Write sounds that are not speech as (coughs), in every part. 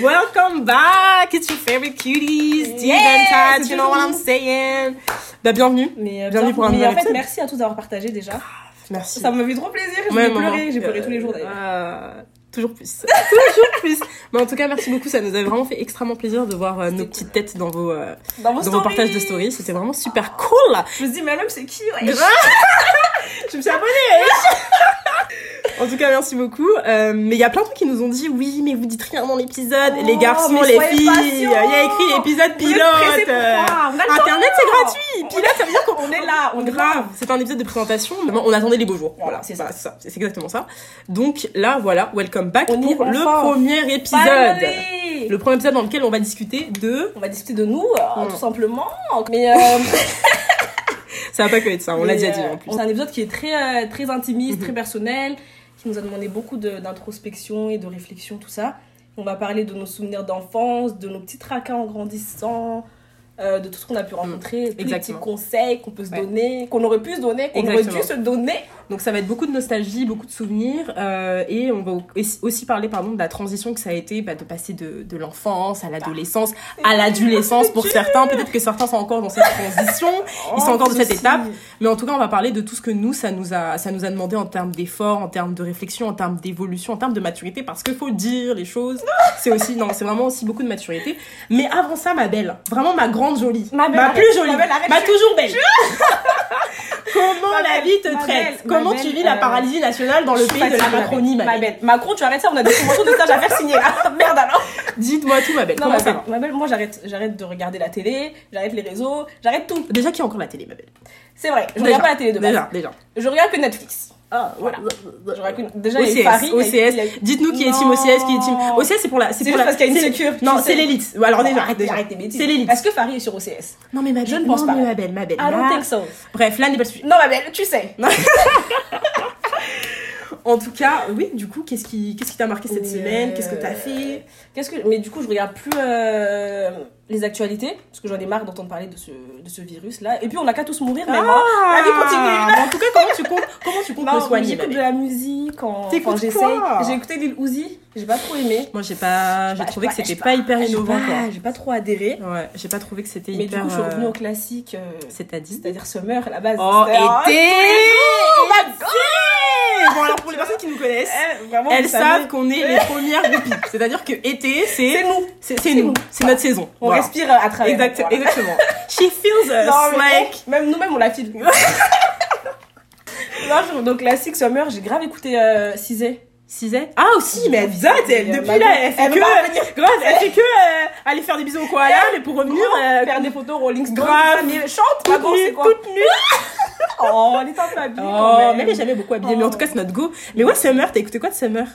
Welcome back! It's your favorite cuties, Tat, c'est you know what I'm saying? Bah, bienvenue. Mais, euh, Bienvenue pour un mais en fait, merci à tous d'avoir partagé déjà. Merci. Ça m'a fait trop plaisir. J'ai Ouais, pleuré. J'ai pleuré tous les jours d'ailleurs. Euh, toujours plus. (laughs) toujours plus. Mais en tout cas, merci beaucoup. Ça nous a vraiment fait extrêmement plaisir de voir euh, nos C'était petites têtes dans vos, euh, Dans vos dans vos partages de stories. C'était vraiment super cool. Je me dis, mais l'homme, c'est qui ouais. (laughs) Je me suis abonnée. (laughs) En tout cas, merci beaucoup. Euh, mais il y a plein de gens qui nous ont dit oui, mais vous dites rien dans l'épisode. Oh, les garçons, mais les filles. Il y a écrit épisode pilote. euh. Internet, c'est gratuit. Pilote, ça veut dire qu'on On est là, on grave. C'est un épisode de présentation. on attendait les beaux jours. Voilà, c'est Voilà, ça. C'est exactement ça. Donc là, voilà, welcome back On pour est le premier épisode. Finally. Le premier épisode dans lequel on va discuter de. On va discuter de nous, euh, Mm. tout simplement. (laughs) Mais euh, (laughs) Ça va pas que être ça. On l'a déjà dit euh, en plus. C'est un épisode qui est très, euh, très intimiste, Mhm. très personnel, nous a demandé beaucoup d'introspection et de réflexion, tout ça. On va parler de nos souvenirs d'enfance, de nos petits tracas en grandissant, euh, de tout ce qu'on a pu rencontrer, tous les petits conseils qu'on peut se Ouais. donner, qu'on aurait pu se donner, qu'on aurait dû se donner. Donc ça va être beaucoup de nostalgie, beaucoup de souvenirs euh, et on va au- aussi parler pardon de la transition que ça a été bah, de passer de, de l'enfance à l'adolescence à l'adolescence pour (laughs) certains. Peut-être que certains sont encore dans cette transition, (laughs) ils sont Oh, encore de cette ceci. étape. Mais en tout cas, on va parler de tout ce que nous ça nous a ça nous a demandé en termes d'efforts, en termes de réflexion, en termes d'évolution, en termes de maturité parce qu'il faut dire les choses. (laughs) C'est aussi non, c'est vraiment aussi beaucoup de maturité. Mais avant ça, ma belle, vraiment ma grande jolie, Ma plus jolie, Ma belle, toujours belle. (laughs) Comment Ma la vie te ma traite belle, Comment tu belle, vis la euh, paralysie nationale dans le pays de la Macronie, ma belle. Macron, tu arrêtes ça, on a des conventions de stage à faire signer là. (laughs) Merde alors. Dites-moi tout, ma belle. Non, ma belle, moi j'arrête, j'arrête de regarder la télé, j'arrête les réseaux, j'arrête tout. Déjà, qui a encore la télé, ma belle? C'est vrai, je Déjà, regarde pas la télé de base. Déjà, déjà. Je regarde que Netflix. Ah, Voilà. Je que- déjà OCS, il y a- OCS. Dites-nous qui est team OCS, qui est team. OCS, c'est pour la. C'est pour juste la- parce qu'il y a une sécure. Non, c'est l'élite. Alors déjà, arrête déjà. Arrête tes bêtises. C'est l'élite. Est-ce que Farid est sur OCS Non, mais ma belle, Je ne pense pas. ma belle, ma belle. I don't think so. Bref, là n'est pas le sujet. Non, ma belle, tu sais. (laughs) En tout cas, oui, du coup, qu'est-ce qui qu'est-ce qui t'a marqué cette semaine? Euh, Qu'est-ce que t'as fait? Qu'est-ce que mais du coup je regarde plus euh, les actualités parce que j'en ai marre d'entendre parler de ce de ce virus là et puis on n'a qu'à tous mourir mais moi la vie continue. Ah, En tout cas, comment tu comptes comment tu comptes Non, soigner ma j'écoute de la musique en enfin, j'essaye. J'ai écouté Lil Uzi, j'ai pas trop aimé. Moi, j'ai pas, j'ai Bah, trouvé que c'était pas- pas hyper innovant. J'ai pas trop adhéré. Ouais, j'ai pas trouvé que c'était Mais hyper. du coup, je suis revenue euh, au classique, euh, C'est-à-dire. c'est-à-dire Summer à la base. Oh, Ah, été Oh my god Bon, alors pour les personnes qui nous connaissent, Eh, vraiment, elles savent qu'on est les premières groupies. C'est-à-dire que été, c'est c'est. nous. C'est nous, nous. c'est notre saison. On Voilà. respire à travers. Exact- voilà. Exactement. (laughs) She feels us Non, mais like. même nous-mêmes on la file. (laughs) non, je- donc classique Summer, j'ai grave écouté euh, Cizé. Cisé Ah aussi, mais elle date, elle, Elle depuis là, elle fait elle que, grave, elle fait (laughs) que euh, aller faire des bisous au koala, mais pour revenir, euh, faire des photos Rolling Stone. grave. Mais chante, toute bon, nue, toute nue. Oh, elle est un peu habillée Oh, quand mais même. elle est jamais beaucoup habillée, mais en Oh. tout cas, c'est notre go. Mais ouais, Summer, t'as écouté quoi de Summer?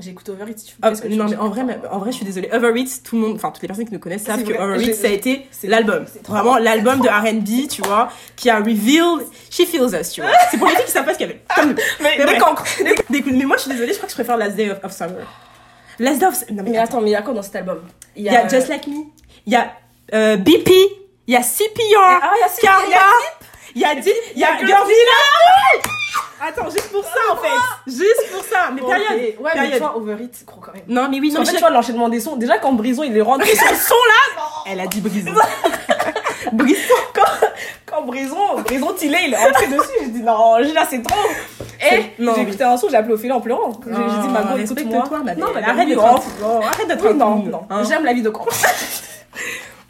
J'ai écouté Over It. Ah, que tu non mais en vrai, mais- en vrai, je suis désolée. Overeat, tout le monde, enfin toutes les personnes qui nous connaissent savent C'est que vrai. Overeat, Je- ça a été l'album. Vraiment l'album de R&B, tu vois, qui a revealed She Feels Us, tu vois. (laughs) C'est pour les filles qui savent pas ce qu'il y avait. Comme. Mais, Mais cancres. Coups- Mais moi, je suis désolée, je crois que je préfère Last Day of, of Summer. Last Day of mais, Mais attends, mais il y a quoi dans cet album? Il y a Just Like Me, il y a euh, BP, il y a CPR, Ah, il y a CPR, Karma, il y a Dip, il y a Girl Attends, juste pour ça en fait. Juste pour ça. Mais période. Ouais, mais période. tu vois, Over It, gros quand même. Non mais oui, non Parce mais fait, je- tu vois l'enchaînement des sons. Déjà, quand Brison il est rentré sur le son là, (laughs) Elle a dit Brison. (laughs) Brison. quand, quand Brison, Brison Tillet il est rentré (laughs) dessus, j'ai dit non, là c'est trop. Et non, j'ai écouté un son, j'ai appelé Ophélie en pleurant. J'ai dit, ma go, écoute-moi. Non, mais arrête d'être de un arrête d'être un non, non. hein. J'aime la vie de con.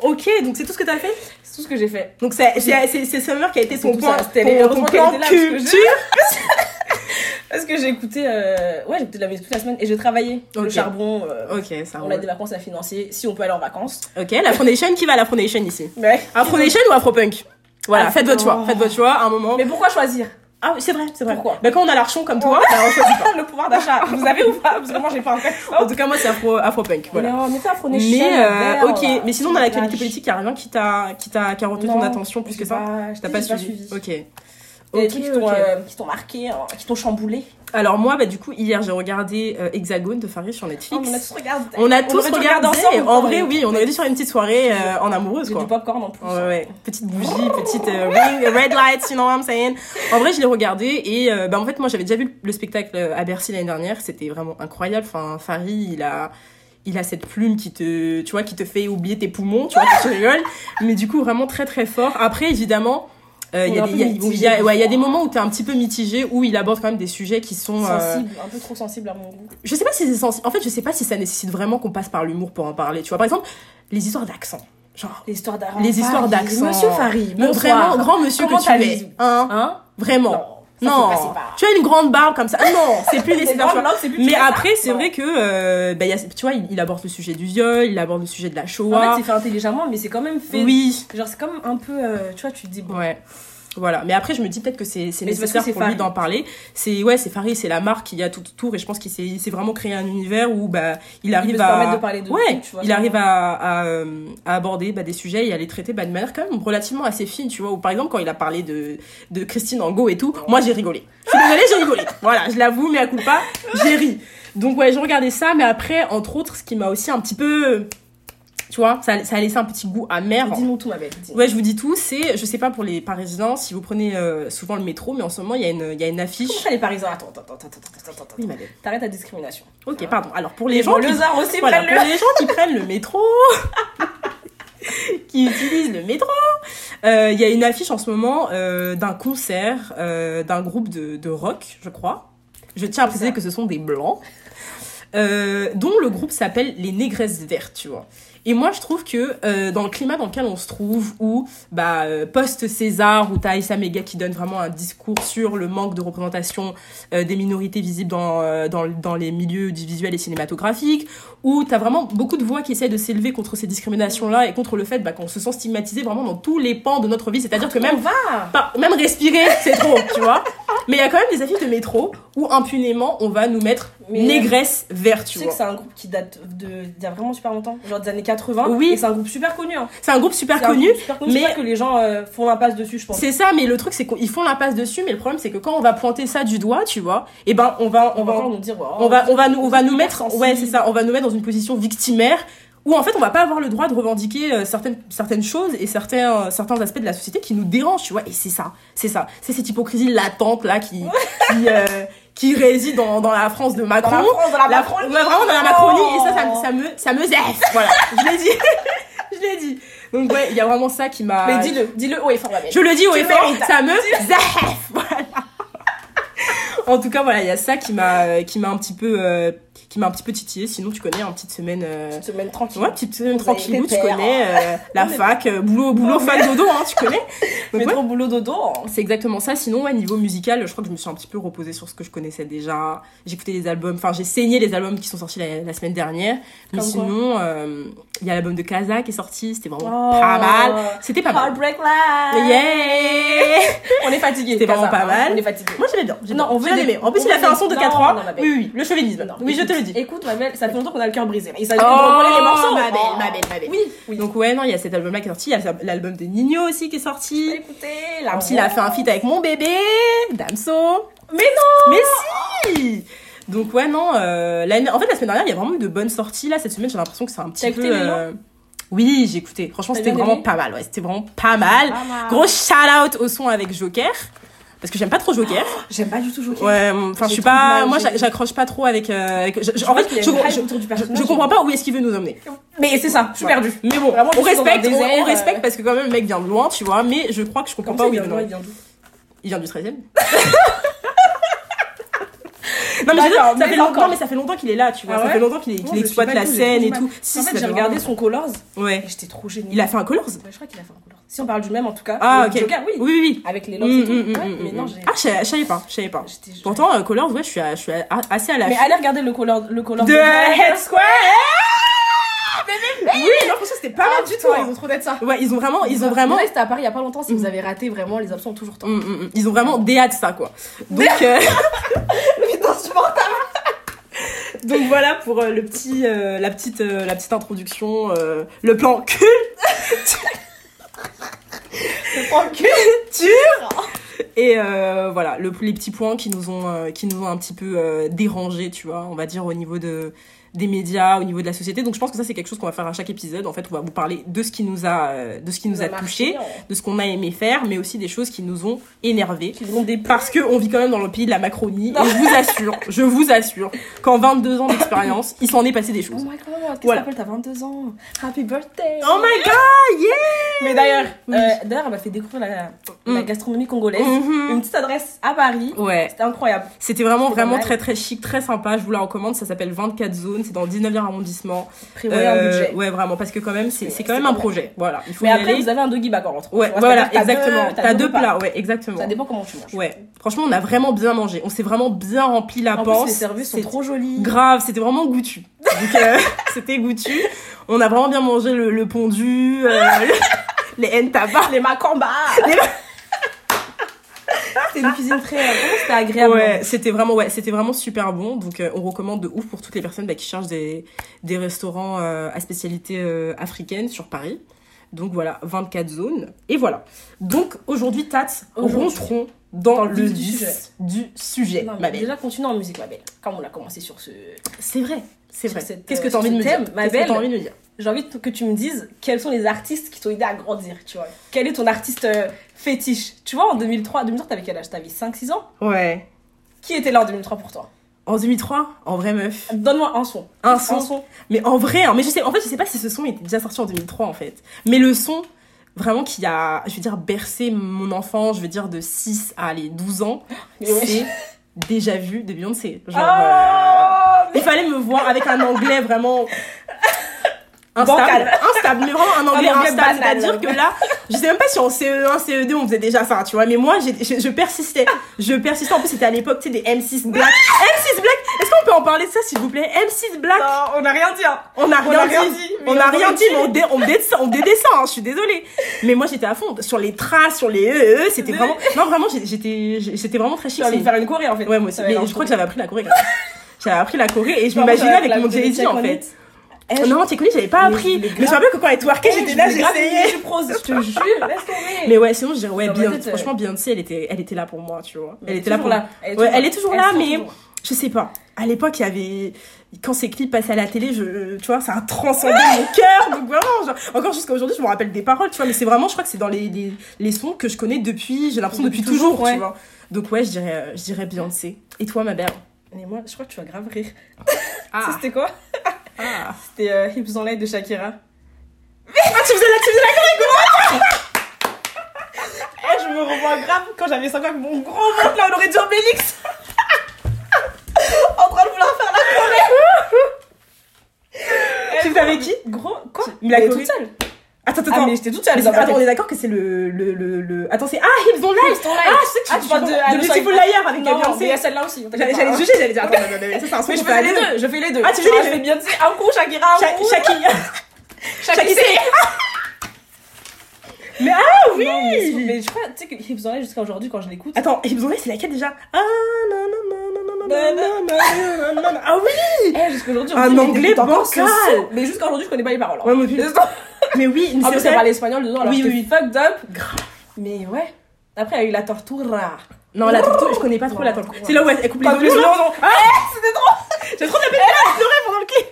Ok, donc c'est tout ce que t'as fait? Tout ce que j'ai fait. Donc c'est Summer qui a été tout point, ça, c'était ton, plan là, culture. (laughs) Parce que j'ai écouté, euh... ouais, j'ai écouté de la musique toute la semaine et j'ai travaillé. Le Ok. charbon, euh, Ok, ça on a des vacances à financer si on peut aller en vacances. Ok, l'Afro Nation, qui va à l'Afro Nation ici? Mais, Afro Nation ou Afropunk? Voilà, Ah, faites votre choix, oh. faites votre choix à un moment. mais pourquoi choisir? Ah oui, c'est vrai, c'est vrai. Pourquoi Bah quand on a l'archon comme toi, bah, on choisit pas. (laughs) Le pouvoir d'achat, vous avez ou pas Parce que moi j'ai pas encore. En tout cas, moi c'est Afro, Afropunk, voilà. Non, mais c'est Afro Mais euh, ok, verre, mais sinon dans l'actualité politique, il y a rien qui t'a qui t'a qui a retenu ton attention plus que ça. pas- T'as j'ai pas suivi. Ok. Des Ok, trucs qui t'ont ok. euh, qui t'ont marqué, hein, qui t'ont chamboulé. Alors moi, bah du coup, hier j'ai regardé euh, Hexagone de Farid sur Netflix. Oh, on a tous regardé. On a tous regardé. ensemble. en vrai, oui, on aurait dû faire une petite soirée euh, en amoureuse, quoi. du popcorn en plus. Ouais, ouais. Petite bougie, petite euh, ring, red lights, you know what I'm saying. En vrai, je l'ai regardé et euh, bah en fait, moi j'avais déjà vu le spectacle à Bercy l'année dernière. C'était vraiment incroyable. Enfin, Farid, il a il a cette plume qui te, tu vois, qui te fait oublier tes poumons, tu vois, tu rigoles. Mais du coup, vraiment très très fort. Après, évidemment, euh, il y, a des- y y ouais, y a fois. moments où t'es un petit peu mitigé, où il aborde quand même des sujets qui sont. euh, un peu trop sensible à mon goût. je sais pas si c'est sensible. En fait, je sais pas si ça nécessite vraiment qu'on passe par l'humour pour en parler. Tu vois, par exemple, les histoires d'accent. Genre, Les histoires d'accent. les histoires d'accent. Monsieur Farid, bonsoir. vraiment, grand monsieur Comment que tu es. Hein Hein Vraiment. Non. Non, pas- pas- tu as une grande barbe comme ça. Non, c'est plus (laughs) les Mais après, c'est vrai que, euh, bah, il y a, tu vois, il, il aborde le sujet du viol, il aborde le sujet de la En Shoah. fait, c'est fait intelligemment, mais c'est quand même fait. oui, Genre, c'est comme un peu. euh, tu vois, tu te dis. Bon, ouais. Voilà, mais après je me dis peut-être que c'est nécessaire que pour lui Farid. d'en parler. C'est ouais, c'est Farid, c'est la marque qui a tout autour et je pense qu'il s'est il vraiment créé un univers où bah il il arrive à permettre de parler de ouais, tout, tu vois, il arrive à, à, euh, à aborder bah, des sujets et à les traiter bah, de manière quand même relativement assez fine, tu vois. Ou par exemple quand il a parlé de de Christine Angot et tout, moi j'ai rigolé. Je suis désolée, j'ai rigolé. (laughs) Voilà, je l'avoue, mais à coup pas, j'ai ri. Donc ouais, j'ai regardé ça, mais après entre autres, ce qui m'a aussi un petit peu tu vois, ça, ça a laissé un petit goût amer. Dis-nous tout, ma belle. Ouais, je vous dis tout, c'est, je sais pas pour les Parisiens, si vous prenez euh, souvent le métro, mais en ce moment, il y a une, y a une affiche. Ça, les Parisiens? Attends, attends, attends, attends, attends, attends, attends. Oui, madame. T'arrêtes la discrimination. Ok, pardon. Alors, pour les, Les gens qui, aussi, voilà, prennent pour le. les gens qui prennent le métro, (laughs) qui utilisent le métro, euh, il y a une affiche en ce moment euh, d'un concert euh, d'un groupe de, de rock, je crois. Je tiens à préciser que ce sont des blancs, euh, dont le groupe s'appelle les Négresses Vertes, tu vois. Et moi, je trouve que euh, dans le climat dans lequel on se trouve, où bah, euh, post-César, où t'as Issa Mega qui donne vraiment un discours sur le manque de représentation euh, des minorités visibles dans, euh, dans, dans les milieux audiovisuels et cinématographiques, où t'as vraiment beaucoup de voix qui essaient de s'élever contre ces discriminations-là et contre le fait bah, qu'on se sent stigmatisé vraiment dans tous les pans de notre vie. C'est-à-dire que même On va même respirer, c'est trop, tu vois. Mais il y a quand même des affiches de métro où impunément on va nous mettre Mais, négresse verte, Tu tu sais que c'est un groupe qui date de d'il y a vraiment super longtemps, genre des années 80. Oui. Et c'est un groupe super connu. Hein. C'est un groupe super un connu. groupe super connu. mais- que les gens euh, font l'impasse dessus, je pense. C'est ça, mais le truc c'est qu'ils font l'impasse dessus, mais le problème c'est que quand on va pointer ça du doigt, tu vois, et ben on va on On va dire. ouais, on va on va nous on va nous mettre ouais c'est ça, on va nous mettre dans une position victimaire où en fait on va pas avoir le droit de revendiquer euh, certaines certaines choses et certains euh, certains aspects de la société qui nous dérangent, tu vois. Et c'est ça, c'est ça, c'est cette hypocrisie latente là qui qui euh, qui réside dans dans la France de Macron. Dans la France, dans la La- Macronie. ouais, vraiment dans la Macronie et ça, ça, Oh. ça me ça me. Voilà, je l'ai dit, (laughs) je l'ai dit. Donc ouais, il y a vraiment ça qui m'a. Mais dis-le, dis-le haut et fort. Je le dis au Tu effort, mérites. ça me zeffe. (laughs) Voilà. En tout cas, voilà, il y a ça qui m'a qui m'a un petit peu euh, qui m'a un petit peu titillé. Sinon, tu connais, une petite semaine. euh, Une semaine tranquille. Ouais, petite semaine avez tu connais euh, la Non, fac, euh, boulot, boulot, Non, fac, dodo, hein, tu connais. (laughs) Donc, ouais, Métro boulot dodo. c'est exactement ça. Sinon, ouais, niveau musical, je crois que je me suis un petit peu reposée sur ce que je connaissais déjà. J'ai écouté les albums, enfin, j'ai saigné les albums qui sont sortis la, la semaine dernière. Mais Comme sinon, euh, il y a l'album de Kaza qui est sorti, c'était vraiment Oh. pas mal. C'était pas mal. Heartbreak Live. Yeah! (laughs) On est fatigué. C'était vraiment pas mal. On est fatigué. Moi, j'aimais bien. Non, on veut des- aimé. En plus, il a fait un des- son de non, 4-3. non, ma belle. Oui, oui, le chauvinisme. Oui, je te le écoute, dis. Écoute, ma belle, ça fait longtemps qu'on a le cœur brisé. Il s'agit Oh, de recoller les morceaux. ma belle, ma belle, ma belle. Oui, oui. Donc, ouais, non, il y a cet album-là qui est sorti. Il y a l'album de Nino aussi qui est sorti. Écoutez. Même s'il a fait un feat avec mon bébé, Damso. Mais non Mais si Donc ouais non, euh, en fait la semaine dernière il y a vraiment eu de bonnes sorties là cette semaine j'ai l'impression que c'est un petit peu. euh, Oui j'ai écouté, franchement c'était vraiment pas mal, ouais c'était vraiment pas mal. Pas mal. Gros shout out au son avec Joker parce que j'aime pas trop Joker. (gasps) J'aime pas du tout Joker. Ouais, enfin je suis pas, mal, moi j'accroche pas trop avec. euh, avec- je- je- Je en fait je, comprends pas où est-ce qu'il veut nous emmener. Mais c'est ça, je suis perdue. Mais bon, Vraiment, on respecte, on, désert, on respecte euh. parce que quand même le mec vient de loin, tu vois, mais je crois que je comprends Comme pas où il vient veut de nous loin, il emmener. vient d'où Il vient du 13 e (laughs) Non mais, ça fait longtemps, mais ça fait longtemps qu'il est là, tu vois. Ah ça fait longtemps qu'il exploite la scène et tout. Si, En fait, j'ai regardé son Colors Ouais. j'étais trop gênée. Il a fait un Colors Ouais, je crois qu'il a fait un Colors. Si on parle du même en tout cas. Ah ok. Joker, oui. Oui, oui, oui. Avec les Mm, locks et tout. mm, mm, Ouais, mm, mais mm, non, mm. j'ai. Ah, je savais- pas, je savais pas. Pourtant, euh, Colors, ouais, je suis, à- je suis à- assez à la Mais allez regarder le Colors le Colors de Head Square. Oui, non, franchement, c'était pas Ah, mal du tout. Ils ont trop d'être ça. Ouais, ils ont vraiment, ils ont vraiment, c'était à Paris il y a pas longtemps. Si vous avez raté, vraiment, les absents ont toujours temps. Mm, mm, mm. ils ont vraiment déhâte ça, quoi. Donc, euh, Putain, (laughs) (laughs) insupportable. donc voilà pour euh, le petit, euh, la petite, euh, la petite introduction, euh, le plan cul. (laughs) culture (laughs) et euh, voilà le, les petits points qui nous ont euh, qui nous ont un petit peu euh, dérangé tu vois on va dire au niveau de des médias, au niveau de la société. Donc je pense que ça c'est quelque chose qu'on va faire à chaque épisode. En fait, on va vous parler de ce qui nous a, euh, de ce qui nous a touché, de ce qu'on a aimé faire, mais aussi des choses qui nous ont des Parce que on vit quand même dans le pays de la Macronie. Et je vous assure, je vous assure, qu'en 22 ans d'expérience, il s'en est passé des Oh choses. my god, qu'est-ce que t'as 22 ans? Happy birthday. Oh my god, yeah! Mais d'ailleurs, Oui. euh, d'ailleurs, elle m'a fait découvrir la, la Mm. gastronomie congolaise. Mhm. Une petite adresse à Paris. Ouais. C'était incroyable. C'était vraiment, vraiment mal. très, très chic, très sympa. Je vous la recommande. Ça s'appelle 24 zones. C'est dans le 19e arrondissement. Prévoyez un Euh, budget. Ouais, vraiment. Parce que quand même, c'est quand même un projet. Voilà. Il faut Mais après, aller. vous avez un doggy bag en rentrant. Ouais, voilà, exactement. T'as deux plats, ouais, exactement. Ça dépend comment tu manges. Ouais. Franchement, on a vraiment bien mangé. On s'est vraiment bien rempli la panse. les services sont trop jolis. Grave, c'était vraiment goûtu. Euh, (laughs) c'était goûtu. On a vraiment bien mangé le, pondu, euh, le- (laughs) les ntaba. Les macambas. C'était une cuisine très. Vraiment, c'était agréable. Ouais, c'était vraiment, ouais, c'était vraiment super bon. Donc, euh, on recommande de ouf pour toutes les personnes bah, qui cherchent des, des restaurants euh, à spécialité euh, africaine sur Paris. Donc voilà, 24 zones. Et voilà. Donc aujourd'hui, Tat, Aujourd'hui. rentrons dans, Dans le vif du sujet. du sujet, Non, ma mais belle. déjà, continuons en musique, ma belle. Comme on a commencé sur ce. C'est vrai, c'est vrai. Qu'est-ce euh, que t'as sur envie de me thème, dire ma belle t'as envie de me dire J'ai envie que tu me dises quels sont les artistes qui t'ont aidé à grandir, tu vois. Quel est ton artiste euh, fétiche Tu vois, en 2003, 2003, t'avais quel âge? T'avais 5-6 ans? Ouais. Qui était là en 2003 pour toi? En 2003, en vrai meuf. Donne-moi un son. Un son. Mais en vrai, hein, mais je sais, en fait, je sais pas si ce son était déjà sorti en 2003 en fait. Mais le son, vraiment qui a, je veux dire, bercé mon enfant, je veux dire de 6 à allez, 12 ans, (gasps) ouais. c'est déjà vu de Beyoncé. Genre, Ah, euh, il fallait me voir avec un anglais vraiment instable, instable, mais vraiment un anglais, Un anglais instable. C'est-à-dire que là, je sais même pas si en CE1, CE2 on faisait déjà ça, tu vois. Mais moi, j'ai- je, je persistais, je persistais. En plus, c'était à l'époque, tu sais, des M6 Black. M6 Black. Est-ce qu'on peut en parler de ça, s'il vous plaît? M6 Black. Non, on n'a rien dit. hein. On n'a On rien, a rien dit. On n'a rien dit, mais on, dé, on, dé- on dédescend, hein, je suis désolée. Mais moi, j'étais à fond. Sur les traces, sur les euh, euh, c'était vraiment. Non, vraiment, j'ai- j'étais j'étais vraiment très chic. Vas me c'est- faire une choré en fait. Ouais, moi aussi. Mais je crois que j'avais appris la Corée. (laughs) J'avais appris la Corée et je m'imaginais avec mon Jay-Z en fait. Eh, je- Non, Technique, j'avais pas appris. Mais je me rappelle que quand elle twerkait, Eh, j'étais là, grave j'essayais. je je te (laughs) jure, laisse tomber. Mais ouais, sinon je dirais, ouais, bien, tête, euh, franchement, Beyoncé, elle était, elle était là pour moi, tu vois. Elle était là pour là. Elle est toujours là, mais-. Je sais pas. À l'époque, il y avait. Quand ces clips passaient à la télé, je, tu vois, ça a transcendé mon (laughs) cœur. Donc vraiment, genre, encore jusqu'à aujourd'hui, je me rappelle des paroles, tu vois. Mais c'est vraiment, je crois que c'est dans les, les, les sons que je connais depuis, j'ai l'impression depuis, Depuis toujours, toujours, ouais. tu vois. Donc ouais, je dirais, euh, je dirais Beyoncé. Et toi, ma belle? Mais moi, je crois que tu vas grave rire. Ah, (laughs) C'était quoi? Ah. C'était euh, Hips on Light de Shakira. Ah, tu faisais la, tu faisais la Eh, (laughs) je me revois grave quand j'avais 5 ans avec mon gros ventre là, on aurait dit Obélix. (laughs) en train de vouloir faire la choré. Tu faisais avec qui? Gros, quoi? Mais la toute seule. Attends, attends, Ah, attends. mais j'étais toute seule. Ma attends, on est d'accord que c'est le, le, le, le... Attends, c'est... Ah, Hips Don't Lie Hips Don't Lie. Ah, je sais que Ah, tu parles de- de le Beautiful Shakira. Liar avec Non, mais il y Beyoncé. a celle-là aussi. J'allais juger, j'allais dire, attends, non, non, non, ça c'est un son Mais je fais les deux. je fais les deux. Ah, tu fais les Genre, deux. Je fais Beyoncé un coup, Shakira un coup. Shaki. Shakira. Shaki, (laughs) Mais ah oui Non, mais, mais je crois, tu sais que Hips jusqu'à aujourd'hui, quand je l'écoute. Attends, Hips c'est laquelle déjà? Ah, non, non, non, non, non, non, non, non, non, non, non. Ah oui Eh, jusqu'aujourd'hui, Un on dit, anglais bancal. Mais jusqu'à aujourd'hui, je connais pas les paroles. hein. Ouais. Mais oui, mais (laughs) plus, c'est vrai. parle espagnol dedans, alors Oui, oui, fucked up. Grave. Mais ouais. Après, il y a eu la tortura. Non, la tortue, je connais pas trop la Non, ouais. C'est là où elle coupe les oignons, non. Ah, c'était trop J'ai trop de la pleurer pendant le clip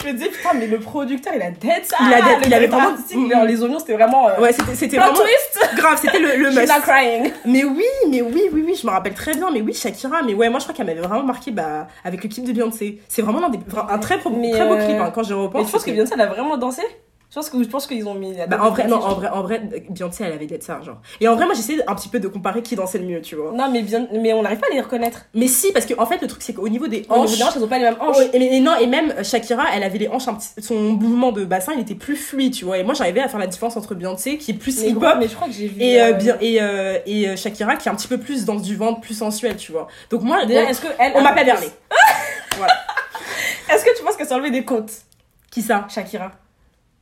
Je me disais, putain, mais le producteur, il a dead ça. Il a dead, il avait vraiment- Les oignons, c'était vraiment. euh, Ouais, c'était vraiment... twist. Grave, c'était le, le (laughs) must. not crying. Mais oui, mais oui, oui, oui, je me rappelle très bien. Mais oui, Shakira. Mais ouais, moi je crois qu'elle m'avait vraiment marqué bah, avec le clip de Beyoncé. C'est vraiment un, des, un très, pro- Mais, très beau euh, clip hein, quand j'y repense. Mais tu penses que Beyoncé, elle a vraiment dansé? Je pense que je pense qu'ils ont mis. Bah, en vrai, non, en vrai, en vrai, Beyoncé elle avait d'être ça, genre. Et en vrai, moi j'essayais un petit peu de comparer qui dansait le mieux, tu vois. Non, mais, bien... mais on n'arrive pas à les reconnaître. Mais si, parce que en fait, le truc c'est qu'au niveau des Au niveau hanches. des hanches, elles ont pas les mêmes hanches. Et, et non, et même euh, Shakira, elle avait les hanches un petit, son mouvement de bassin, il était plus fluide, tu vois. Et moi, j'arrivais à faire la différence entre Beyoncé, qui est plus hip hop, mais je crois que j'ai vu. et, euh, euh, bien, et, euh, et Shakira, qui est un petit peu plus dans du ventre, plus sensuel, tu vois. Donc moi, Déjà, on, est-ce que elle. on m'a pas (laughs) voilà. Est-ce que tu penses qu'elle s'est enlevée des côtes? Qui ça? Shakira.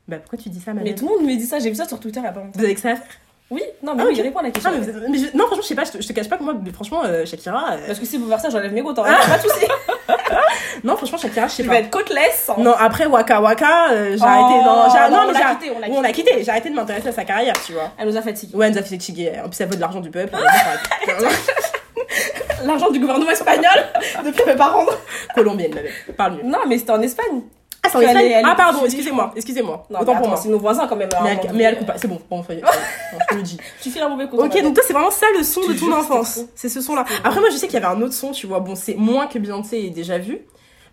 Bah pourquoi tu dis ça, ma Mais tout le monde me dit ça, j'ai vu ça sur Twitter il y a pas longtemps. Vous avez que ça à faire? Oui, non, mais Ah, oui, ok. il répond à la question. Ah, mais, vous- mais je- non, franchement, je sais pas, je te, je te cache pas que moi, mais franchement, euh, Shakira. euh, Parce que si vous faire ça, j'enlève mes côtes. hein. Pas de soucis. (laughs) Non, franchement, Shakira, je sais pas. vais être côteless. Non, après Waka Waka, euh, j'ai Oh, arrêté. Non, j'ai- non, non, on mais l'a j'ai quitté, on l'a oui, on l'a quitté. quitté. J'ai arrêté de m'intéresser à sa carrière, tu vois. Elle nous a fatigués. Ouais, elle nous a fait fatiguer. En plus, elle veut de l'argent du peuple. (laughs) L'argent du gouvernement espagnol (laughs) depuis mes parents. Colombienne, ma belle. Parle mieux. Non, mais c'était en Espagne. Ah, en Espagne Ah, pardon, excusez-moi, excusez-moi. Autant pour moi. c'est nos voisins quand même. Mais elle, coupe pas. C'est bon, bon, ça y est, je le dis. Tu fais un mauvais coup. Ok, donc toi, c'est vraiment ça le son de ton enfance. C'est ce son-là. Après, moi, je sais qu'il y avait un autre son, tu vois. Bon, c'est moins que Beyoncé ait déjà vu.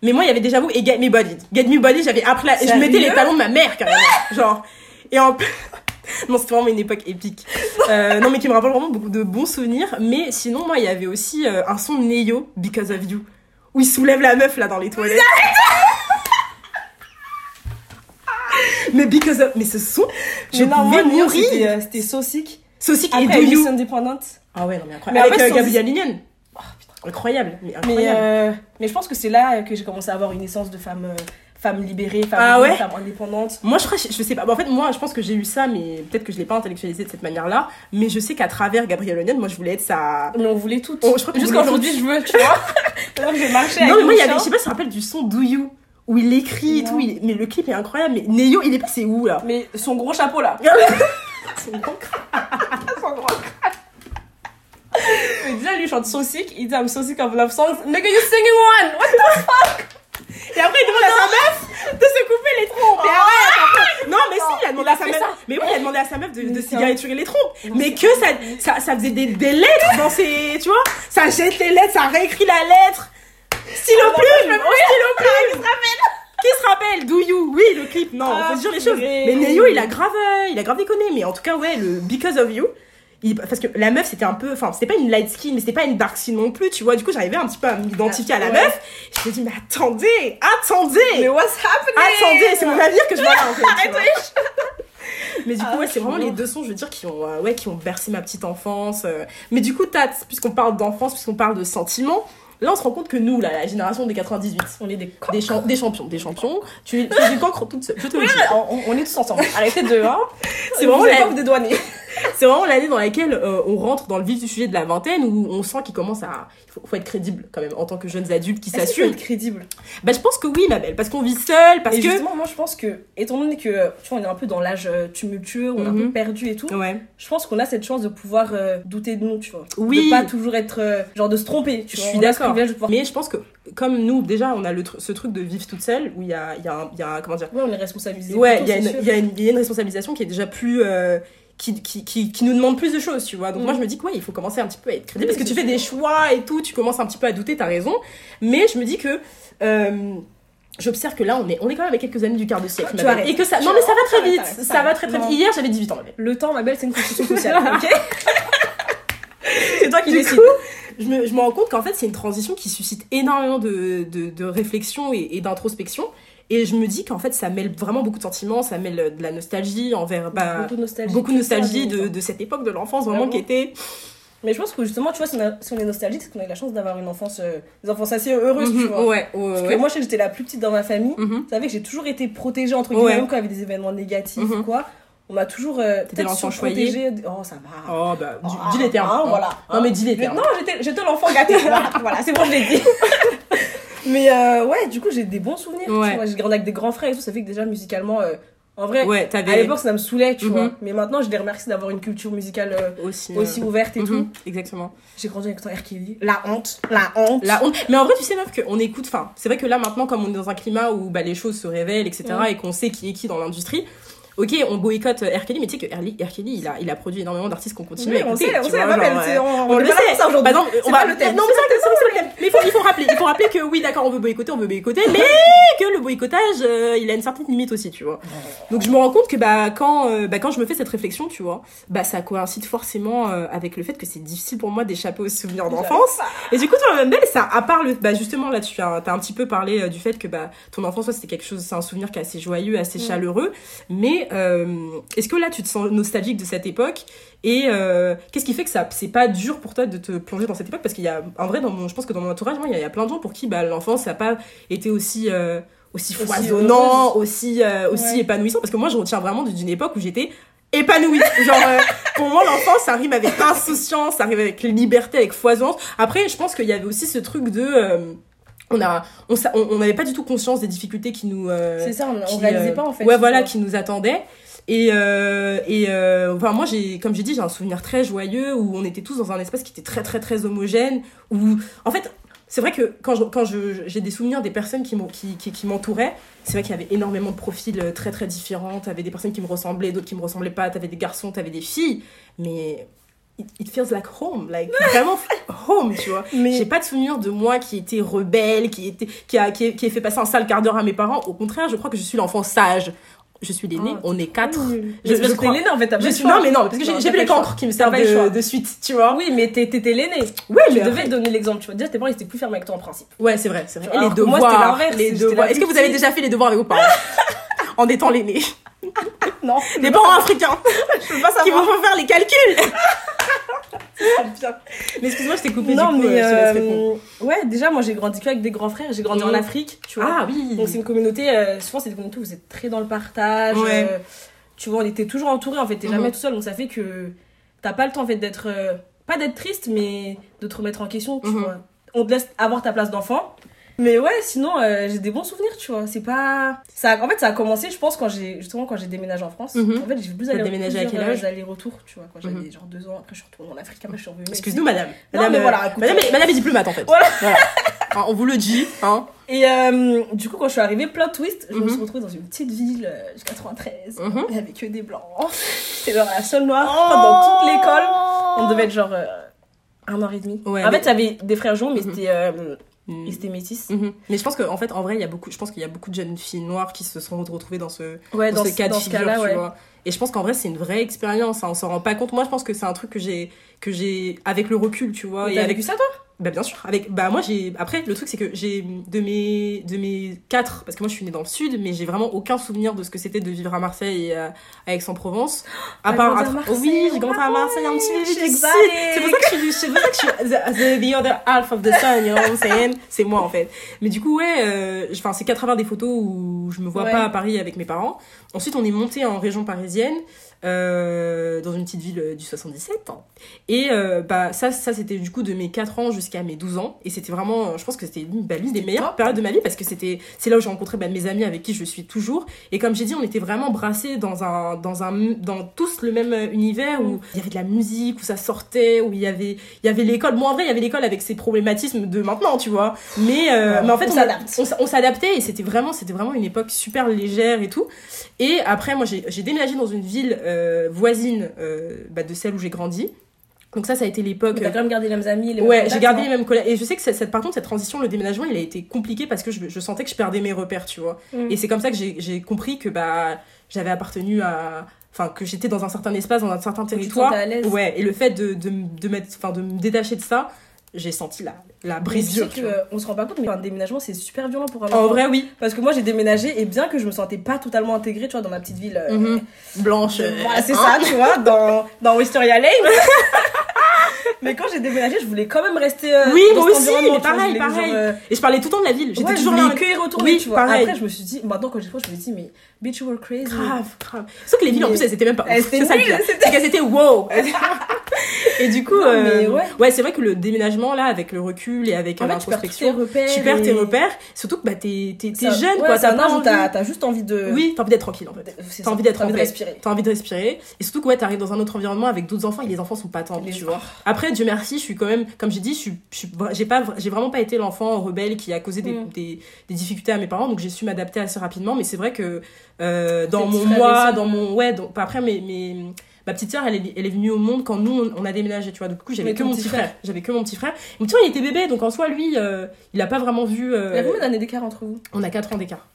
Mais moi, il y avait déjà vu et Get Me Body. Get Me Body, j'avais appris la... et Je mettais les talons de ma mère, carrément. Genre. Et en Non, c'était vraiment une époque épique. Euh, non, mais qui me rappelle vraiment beaucoup de bons souvenirs. Mais sinon, moi, il y avait aussi euh, un son de Neo, Because of You, où il soulève la meuf, là, dans les toilettes. (laughs) mais Because of... Mais ce son, je Mais non, pouvais c'était mourir. euh, c'était Saucic. Saucic et Après. Miss Independent. Ah ouais, non, mais incroyable. Mais Avec fait, euh, Gabrielle Union. Incroyable, mais Mais, incroyable. euh, mais je pense que c'est là que j'ai commencé à avoir une essence de femme, euh, femme libérée, femme, Ah ouais femme indépendante. Moi, je crois, je, je sais pas. Bon, en fait, moi, je pense que j'ai eu ça, mais peut-être que je l'ai pas intellectualisé de cette manière-là. Mais je sais qu'à travers Gabrielle Union, moi, je voulais être sa. Mais on voulait toutes. Oh, je Jusqu'à aujourd'hui, je veux, tu vois. (laughs) Alors que j'ai marché avec Non, mais moi, il y avait, je sais pas si tu te rappelles du son Do You, où il écrit et tout. il- mais le clip est incroyable. Mais Neo, il est passé où, là? Mais son gros chapeau là. Son (laughs) grand Son gros Mais déjà, lui il chante Saucic. Il dit I'm so sick of love songs. Nigga, you singing one. What the Et après, il demande à sa meuf de se couper les trompes. Et après- Non, mais si, il a demandé à sa meuf. Mais oui, il a demandé à sa meuf de, de c'est cigaretturer les trompes. Mais que ça, ça, ça faisait des, des lettres dans ses. Tu vois Ça jette les lettres, ça réécrit la lettre. Stylo Ah, non, plume je Stylo plume Qui se rappelle Do You Oui, le clip, non, Ah, faut se dire les choses. Mais Neo, il a grave, euh, il a grave déconné. Mais en tout cas, ouais, le Because of You. il- parce que la meuf c'était un peu enfin c'était pas une light skin mais c'était pas une dark skin non plus tu vois du coup j'arrivais un petit peu à m'identifier à la Ouais. meuf je me dit mais attendez attendez Mais what's happening? Attendez, c'est mon navire que je vois là en fait. (laughs) Mais du coup, Ah, ouais, c'est vraiment les deux sons, je veux dire, qui ont, euh, ouais, qui ont bercé ma petite enfance. euh. Mais du coup, Tat, puisqu'on parle d'enfance, puisqu'on parle de sentiments, là, on se rend compte que nous, là, la génération des 98, On est des des, des champions, des champions, tu es, tu es du cancre toute seule, je te le dis. On, on est tous ensemble. Arrêtez de. Hein. (laughs) (laughs) C'est vraiment la- vous dédouaner. C'est vraiment l'année dans laquelle euh, on rentre dans le vif du sujet de la vingtaine, où on sent qu'il commence à... Il faut, faut être crédible, quand même, en tant que jeunes adultes qui Est-ce qu'il faut s'assument. être crédible? Bah, je pense que oui, ma belle, parce qu'on vit seul, parce Et que... justement, moi je pense que, étant donné que, tu vois, on est un peu dans l'âge euh, tumultueux, on est un peu Mhm. perdu et tout, Ouais. je pense qu'on a cette chance de pouvoir euh, douter de nous, tu vois. Oui. De pas toujours être, euh, genre de se tromper, tu Je vois. suis a ce d'accord. Privilège de pouvoir- Mais je pense que, comme nous, déjà, on a le tr- ce truc de vivre toute seule, où il y a, y, a un- y a un- Comment dire Ouais, on est responsabilisé. Ouais, il y, a une- y, a responsabilisation qui est déjà plus. euh, qui, qui, qui, qui nous demande plus de choses, tu vois. Donc Mm. moi, je me dis que ouais, il faut commencer un petit peu à être crédible. Oui, parce que tu fais des choix et tout, tu commences un petit peu à douter, t'as raison. Mais je me dis que. euh, J'observe que là, on est, on est quand même avec quelques années du quart de siècle. Tu. Et que ça. Non, mais ça va très vite. Ça va très très vite. Hier, j'avais 18 ans, ma belle. Le temps, ma belle, c'est une construction sociale, (laughs) ok C'est toi qui Du décides. coup, je me, je me rends compte qu'en fait, c'est une transition qui suscite énormément de, de, de réflexion et, et d'introspection. Et je me dis qu'en fait, ça mêle vraiment beaucoup de sentiments, ça mêle de la nostalgie envers. Bah, beaucoup de nostalgie. beaucoup de nostalgie de, de cette époque de l'enfance, vraiment Vraiment. qui était. Mais je pense que justement, tu vois, si on, a- si on est nostalgique, c'est qu'on a eu la chance d'avoir une enfance, euh, des enfances assez heureuses, tu Mhm, vois. ouais, ouais, Parce que ouais. moi, je sais que j'étais la plus petite dans ma famille. Mhm. Vous savez que j'ai toujours été protégée, entre guillemets, Ouais. quand il y avait des événements négatifs Mhm. ou quoi. On m'a toujours euh, peut-être l'enfant surprotégée. Oh, ça va. Oh, bah, dis, Ah, dis les termes. hein, hein. voilà. Non, mais dis les termes. non, j'étais, l'enfant gâté. (laughs) voilà, voilà, c'est bon, je l'ai dit. (laughs) mais euh, ouais, du coup, j'ai des bons souvenirs. Ouais. J'ai grandi avec des grands frères et tout. Ça fait que déjà, musicalement, euh, en vrai, Ouais, à l'époque, ça me saoulait, tu Mhm. vois. Mais maintenant, je les remercie d'avoir une culture musicale euh, aussi. euh, aussi ouverte et mhm, tout. Exactement. J'ai grandi avec ton R. Kelly. La honte. La honte. La honte. Mais en vrai, tu sais, meuf, qu'on écoute. Enfin, c'est vrai que là, maintenant, comme on est dans un climat où bah, les choses se révèlent, etc., Mhm. et qu'on sait qui est qui dans l'industrie, ok, on boycotte euh, R. Kelly, mais tu sais que R. Kelly, il a, il a produit énormément d'artistes qu'on continue Oui, à on écouter. sait, on sait, vois, genre, euh, on, on on le sait. ça aujourd'hui. Exemple, on C'est va. pas le thème. Non, mais c'est le thème. Mais il faut, il faut rappeler, il faut rappeler que oui, d'accord, on veut boycotter, on veut boycotter, (laughs) mais que le boycottage, euh, il a une certaine limite aussi, tu vois. Donc je me rends compte que bah quand, euh, bah, quand je me fais cette réflexion, tu vois, bah ça coïncide forcément euh, avec le fait que c'est difficile pour moi d'échapper aux souvenirs d'enfance. Et du coup, toi, même belle, ça, à part le, bah justement là, tu as, un petit peu parlé du fait que bah ton enfance, c'était quelque chose, c'est un souvenir qui est assez joyeux, assez Mm. chaleureux. Mais euh, est-ce que là, tu te sens nostalgique de cette époque Et euh, qu'est-ce qui fait que ça, c'est pas dur pour toi de te plonger dans cette époque? Parce qu'il y a, en vrai, dans mon, je pense que dans mon entourage, moi, il y, a- il y a plein de gens pour qui bah l'enfance, ça n'a pas été aussi euh, aussi foisonnant, aussi aussi Ouais. épanouissant. Parce que moi, je retiens vraiment d'une époque où j'étais épanouie. Genre, euh, pour moi, l'enfance, ça arrive avec insouciance, ça arrive avec liberté, avec foisonnance. Après, je pense qu'il y avait aussi ce truc de... euh, on a on on on n'avait pas du tout conscience des difficultés qui nous euh, C'est ça, on, on qui, réalisait euh, pas en fait. ouais voilà qui nous attendaient Et, euh, et euh, enfin, moi, j'ai, comme j'ai dit, j'ai un souvenir très joyeux où on était tous dans un espace qui était très, très, très homogène. Où, en fait, c'est vrai que quand, je, quand je, j'ai des souvenirs des personnes qui, m'ont- qui, qui, qui m'entouraient, c'est vrai qu'il y avait énormément de profils euh, très, très différents. T'avais des personnes qui me ressemblaient, d'autres qui me ressemblaient pas. T'avais des garçons, t'avais des filles. Mais it, feels like home, like (laughs) vraiment home, tu vois. Mais J'ai pas de souvenir de moi qui était rebelle, qui était qui a qui, a- qui a fait passer un sale quart d'heure à mes parents. Au contraire, je crois que je suis l'enfant sage. Je suis l'aîné, Ah, on est quatre. Je- Mais je crois- l'aîné en fait, t'as pas Je suis non mais non parce que j'ai les cancres qui me servent de, de suite, tu vois. Oui, mais t'étais l'aîné. Oui, Tu mais devais après- donner l'exemple, tu vois. Déjà, tes parents ils étaient plus fermes avec toi en principe. Ouais, c'est vrai, c'est vrai. Et les que moi, c'était devoirs, l'inverse, les devoirs. Est-ce que vous avez déjà fait les devoirs avec vos parents (laughs) en étant l'aîné Non, Des parents africains (laughs) je peux pas qui vont faire les calculs. Bien. Mais excuse-moi, je t'ai coupé Non, du coup, mais euh, euh, ouais, déjà, moi j'ai grandi qu'avec des grands frères? J'ai grandi en Afrique, tu vois. Ah oui. Donc c'est une communauté, euh, souvent c'est des communautés où vous êtes très dans le partage. Ouais. euh, tu vois, on était toujours entourés en fait, t'es Mhm. jamais tout seul. Donc ça fait que t'as pas le temps en fait d'être. pas d'être triste, mais de te remettre en question, tu Mhm. vois. On te laisse avoir ta place d'enfant. Mais ouais, sinon euh, j'ai des bons souvenirs, tu vois. C'est pas. Ça, en fait, ça a commencé, je pense, quand j'ai justement quand j'ai déménagé en France. Mhm. En fait, j'ai plus aller déménagé à quel âge allers-retours, tu vois. Quand j'avais Mhm. genre deux ans, après je suis retournée en Afrique, après je suis revenue. Excuse-nous, madame. Non, Madame, mais euh, voilà, écoute, madame, est- madame est diplomate en fait. Voilà. Hein, on vous le dit. Hein. Et euh, du coup, quand je suis arrivée, plot twist, je me Mhm. suis retrouvée dans une petite ville euh, du 93. Mhm. Il avait que des blancs. (laughs) J'étais genre la seule noire pendant toute l'école. On devait être genre un an et demi. Ouais, en mais- fait, il y avait des frères jumeaux, mais c'était euh, Mm. ils étaient métis. Mhm. Mais je pense qu'en fait, en vrai, il y a beaucoup, je pense qu'il y a beaucoup de jeunes filles noires qui se sont retrouvées dans ce, Ouais, dans, dans, ce cas de figure, cas-là, tu ouais. vois. Et je pense qu'en vrai, c'est une vraie expérience. Hein, on s'en rend pas compte. Moi, je pense que c'est un truc que j'ai, que j'ai avec le recul, tu vois. Et avec, ça, toi? Bah bien sûr. Avec, bah moi j'ai. Après, le truc c'est que j'ai de mes, de mes quatre, parce que moi je suis née dans le sud, mais j'ai vraiment aucun souvenir de ce que c'était de vivre à Marseille et à, à Aix-en-Provence. À part, à Marseille, oui, j'ai grandi à Marseille, un petit suis d'ici. exalée. C'est pour ça que je suis, c'est pour ça que je suis the, the other half of the sun, you know what I'm saying? C'est moi en fait. Mais du coup ouais, euh, enfin c'est 80 des photos où je me vois Ouais. pas à Paris avec mes parents. Ensuite on est monté en région parisienne. Euh, dans une petite ville euh, du 77 hein. et euh, bah ça ça c'était du coup de mes 4 ans jusqu'à mes 12 ans. Et c'était vraiment je pense que c'était l'une bah, l'une des meilleures périodes de ma vie parce que c'était c'est là où j'ai rencontré bah, mes amis avec qui je suis toujours. Et comme j'ai dit on était vraiment brassés dans un dans un dans tous le même univers où il y avait de la musique où ça sortait où il y avait il y avait l'école. Bon en vrai il y avait l'école avec ses problématismes de maintenant tu vois. Mais euh, mais en fait on s'adaptait et c'était vraiment c'était vraiment une époque super légère et tout. Et après moi j'ai déménagé dans une ville voisine euh, bah, de celle où j'ai grandi donc ça ça a été l'époque T'as quand même gardé les mêmes amis, les mêmes Ouais, j'ai gardé non les mêmes collègues. Et je sais que cette, par contre, cette transition, le déménagement, il a été compliqué parce que je, je sentais que je perdais mes repères, tu vois. Mm. Et c'est comme ça que j'ai compris que bah, j'avais appartenu à. Enfin, que j'étais dans un certain espace, dans un certain te territoire. sentais à. Ouais, et le fait de, de, de, mettre, enfin, de me détacher de ça, j'ai senti la, la tu sais que, vois. euh, on se rend pas compte, mais un déménagement c'est super violent pour un En enfant. vrai, oui. Parce que moi j'ai déménagé et bien que je me sentais pas totalement intégrée, tu vois, dans ma petite ville. euh, Mhm. Blanche. euh, Voilà, c'est hein. ça, tu vois, dans, (laughs) dans Wisteria Lane. (laughs) mais quand j'ai déménagé, je voulais quand même rester Oui, dans moi aussi, mais vois, pareil, pareil. genre, Et je parlais tout le temps de la ville. J'étais ouais, toujours là. que retourner, Oui, tu vois. pareil. Après, je me suis dit, maintenant quand j'ai fait, je me dis, mais bitch, you were crazy. Grave, grave. Sauf que les villes, en plus, elles étaient même pas. Elles étaient wow. (laughs) et du coup, Non, euh, ouais. c'est vrai que le déménagement, là, avec le recul et avec euh, tu l'introspection, repères. tu perds tes repères. Surtout que bah, t'es jeune, ouais, quoi. T'as envie. t'as juste envie de. Oui, t'as envie d'être tranquille, en fait. T'as envie d'être en respirer. T'as envie de respirer. Et surtout que ouais, t'arrives dans un autre environnement avec d'autres enfants et les enfants sont pas tendres, tu vois. Après, Dieu merci, je suis quand même, comme j'ai dit, je suis, j'ai pas, j'ai vraiment pas été l'enfant rebelle qui a causé des, Mm. des, des difficultés à mes parents, donc j'ai su m'adapter assez rapidement. Mais c'est vrai que euh, dans mon moi, dans mon ouais, donc après mes, mes ma petite sœur, elle est, elle est venue au monde quand nous on, on a déménagé, tu vois. Du coup, j'avais que mon petit frère. frère. J'avais que mon petit frère. Mon petit frère, il était bébé, donc en soi, lui, euh, il a pas vraiment vu. euh, Il y a combien d'années d'écart entre vous? On a 4 ans d'écart.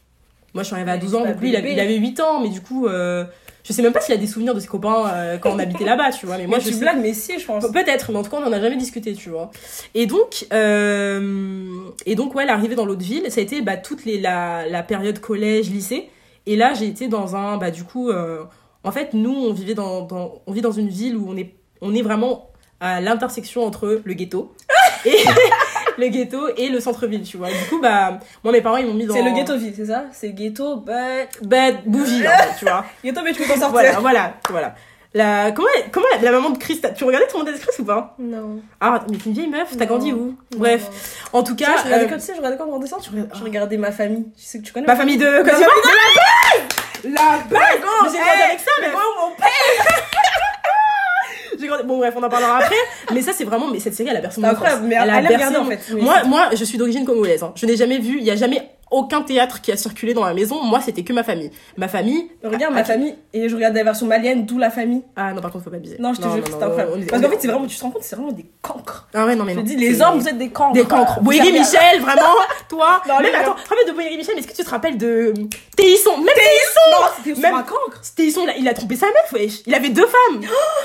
Moi, je suis arrivée à Mais 12 ans, donc lui, il avait, bébé. il avait 8 ans, mais du coup, euh, je sais même pas s'il a des souvenirs de ses copains euh, quand on habitait là-bas, tu vois. Mais (laughs) moi, je tu sais- blagues, mais si, je pense. Pe- Peut-être, mais en tout cas, on en a jamais discuté, tu vois. Et donc, euh, et donc, ouais, l'arrivée dans l'autre ville, ça a été bah, toute les, la, la période collège, lycée. Et là, j'ai été dans un, bah, du coup, euh, en fait, nous, on vivait dans, dans, on vit dans une ville où on est, on est vraiment à l'intersection entre le ghetto (laughs) et (laughs) le ghetto et le centre-ville, tu vois. Du coup, bah, moi, mes parents, ils m'ont mis dans. C'est le ghetto ville, c'est ça? C'est ghetto, but. Bah, bougie, (laughs) en fait, tu vois. Ghetto, mais tu peux t'en sortir. Voilà, voilà, voilà. La, comment, elle- comment la, la maman de Chris, tu regardais ton monde de Chris ou pas? Non. Ah, mais t'es une vieille meuf, t'as grandi où? Bref, Non. en tout Tu sais, cas, je regardais euh, quand, tu sais, je regardais quand on descend, je regardais ma famille. Tu sais que tu connais ma famille de. Ma famille parles La La Oh, Mais j'ai hey, grandi avec ça, mais Oh, mon (laughs) père grandi- Bon bref, on en parlera après. Mais ça c'est vraiment, mais cette série elle a bercé mon enfance. mais elle a allez bercé en fait. Moi, moi, je suis d'origine congolaise. hein. Je n'ai jamais vu, il y a jamais aucun théâtre qui a circulé dans la maison. Moi, c'était que ma famille. Ma famille. Regarde ma famille et je regarde la version malienne, d'où la famille. Ah non, par contre, faut pas abuser. Non, je te jure, c'est incroyable. Parce qu'en fait, c'est vraiment, tu te rends compte, c'est vraiment des cancres. Ah ouais, non, mais Je non. te dis, les hommes, vous êtes des cancres. Des cancres. Boyeri Michel, vraiment, (laughs) toi. Non, même, attends, te rappelles de Boyeri Michel, mais est-ce que tu te rappelles de Théisson? Même Théisson Non, c'était Même- un cancre. Théisson, il a, trompé sa meuf, wesh. Il avait deux femmes.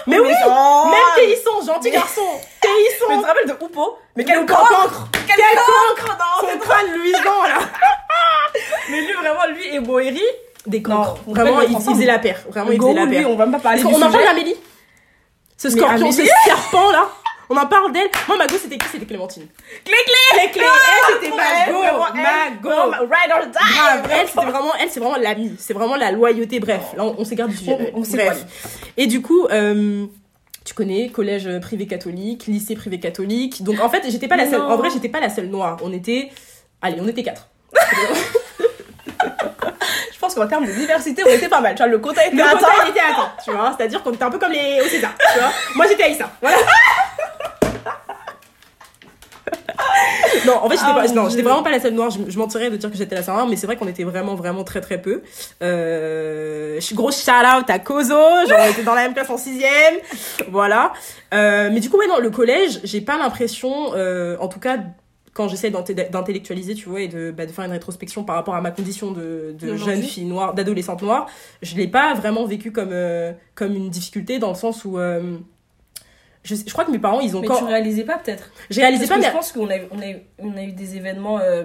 mais oui oh, Même Théisson, gentil Mais- (laughs) garçon. Mais Théisson tu te rappelles de Oupo Mais Quel cancre Quel cancre Son crâne luisant, là (laughs) Mais lui, vraiment, lui et Boeri. Des cancres. on Vraiment, peut le il, mettre il faisait ensemble. la paire. Vraiment, il Gros, faisait la paire. on va pas parler du qu'on en parle d'Amélie Ce scorpion, ce serpent, là on en parle d'elle. Moi, ma go, c'était qui? C'était Clémentine. Clé, clé Clé, clé, elle, c'était ma go. Ma go. Ride or die elle, c'était vraiment, elle, c'est vraiment l'amie. C'est vraiment la loyauté. Bref, là, on, on s'égare du sujet. On- on Bref. Et du coup, euh, tu connais, collège privé catholique, lycée privé catholique. Donc, en fait, j'étais pas la seule. En vrai, j'étais pas la seule noire. On était, allez, on était quatre. (laughs) Je pense qu'en termes de diversité, on était pas mal. Tu vois, le quota était quota, il était à temps, tu vois. C'est-à-dire qu'on était un peu comme les au César, tu vois. Moi, j'étais Aïssa. Voilà. (laughs) non, en fait, j'étais Ah, pas, mon non, j'étais vraiment pas la seule noire. Je, je mentirais de dire que j'étais la seule noire, mais c'est vrai qu'on était vraiment, vraiment très, très peu. Euh, gros shout out à Kozo. Genre, on était dans la même classe en sixième. Voilà. Euh, mais du coup, ouais, non, le collège, j'ai pas l'impression, euh, en tout cas, quand j'essaie d'intellectualiser, tu vois, et de, bah, de faire une rétrospection par rapport à ma condition de, jeune fille noire, d'adolescente noire, je l'ai pas vraiment vécu comme, euh, comme une difficulté dans le sens où. euh, je, je crois que mes parents, ils ont Mais quand. tu réalisais pas peut-être? J'ai réalisé Parce pas, que mais. je pense qu'on a, eu- on a, eu- on a eu des événements. euh,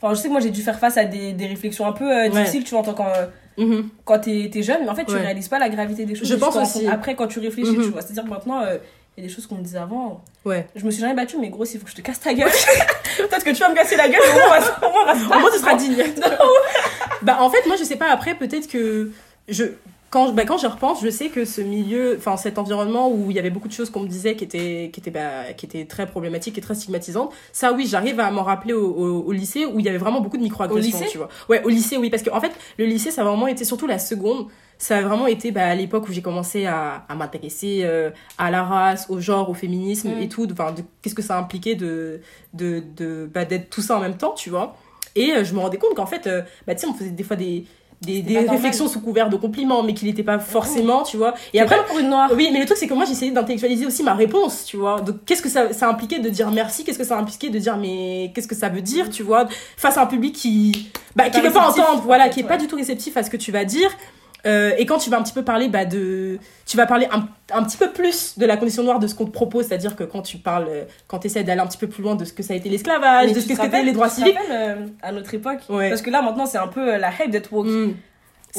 Enfin, je sais que moi j'ai dû faire face à des, des réflexions un peu euh, Ouais. difficiles, tu vois, en tant qu'en, Mhm. quand t'es t'es jeune, mais en fait tu Ouais. réalises pas la gravité des choses. Je pense aussi. Après, quand tu réfléchis, Mhm. tu vois. C'est-à-dire que maintenant, euh, il y a des choses qu'on me disait avant. Ouais. Je me suis jamais battue, mais gros, il faut que je te casse ta gueule. (laughs) Peut-être que tu vas me casser la gueule, mais au moins, on va se- au moins, on va se Au moins, tu seras digne. (laughs) bah, en fait, moi, je sais pas, après, peut-être que. Je, quand, bah, quand j'y repense, je sais que ce milieu, enfin, cet environnement où il y avait beaucoup de choses qu'on me disait qui étaient, qui étaient, bah, qui étaient très problématiques et très stigmatisantes, ça, oui, j'arrive à m'en rappeler au, au, au lycée où il y avait vraiment beaucoup de microagressions, Au lycée tu vois. Ouais, au lycée, oui, parce qu'en fait, le lycée, ça a vraiment été, surtout la seconde, ça a vraiment été bah, à l'époque où j'ai commencé à, à m'intéresser euh, à la race, au genre, au féminisme Mm. et tout, enfin, qu'est-ce que ça impliquait de, de, de, bah, d'être tout ça en même temps, tu vois. Et euh, je me rendais compte qu'en fait, euh, bah, tu sais, on faisait des fois des, des, des réflexions sous couvert de compliments, mais qu'il n'était pas forcément, tu vois. Et après, pour une noire. oui, mais le truc, c'est que moi, j'essayais d'intellectualiser aussi ma réponse, tu vois. Donc, qu'est-ce que ça, ça impliquait de dire merci? Qu'est-ce que ça impliquait de dire mais qu'est-ce que ça veut dire, tu vois? Face à un public qui, bah, qui veut pas entendre, voilà, qui est ouais. pas du tout réceptif à ce que tu vas dire. Euh, et quand tu vas un petit peu parler bah, de tu vas parler un, un petit peu plus de la condition noire de ce qu'on te propose c'est à dire que quand tu parles euh, quand tu essaies d'aller un petit peu plus loin de ce que ça a été l'esclavage de ce que c'était les droits civiques euh, à notre époque? Ouais. Parce que là, maintenant, c'est un peu euh, la hype d'être woke. Mm.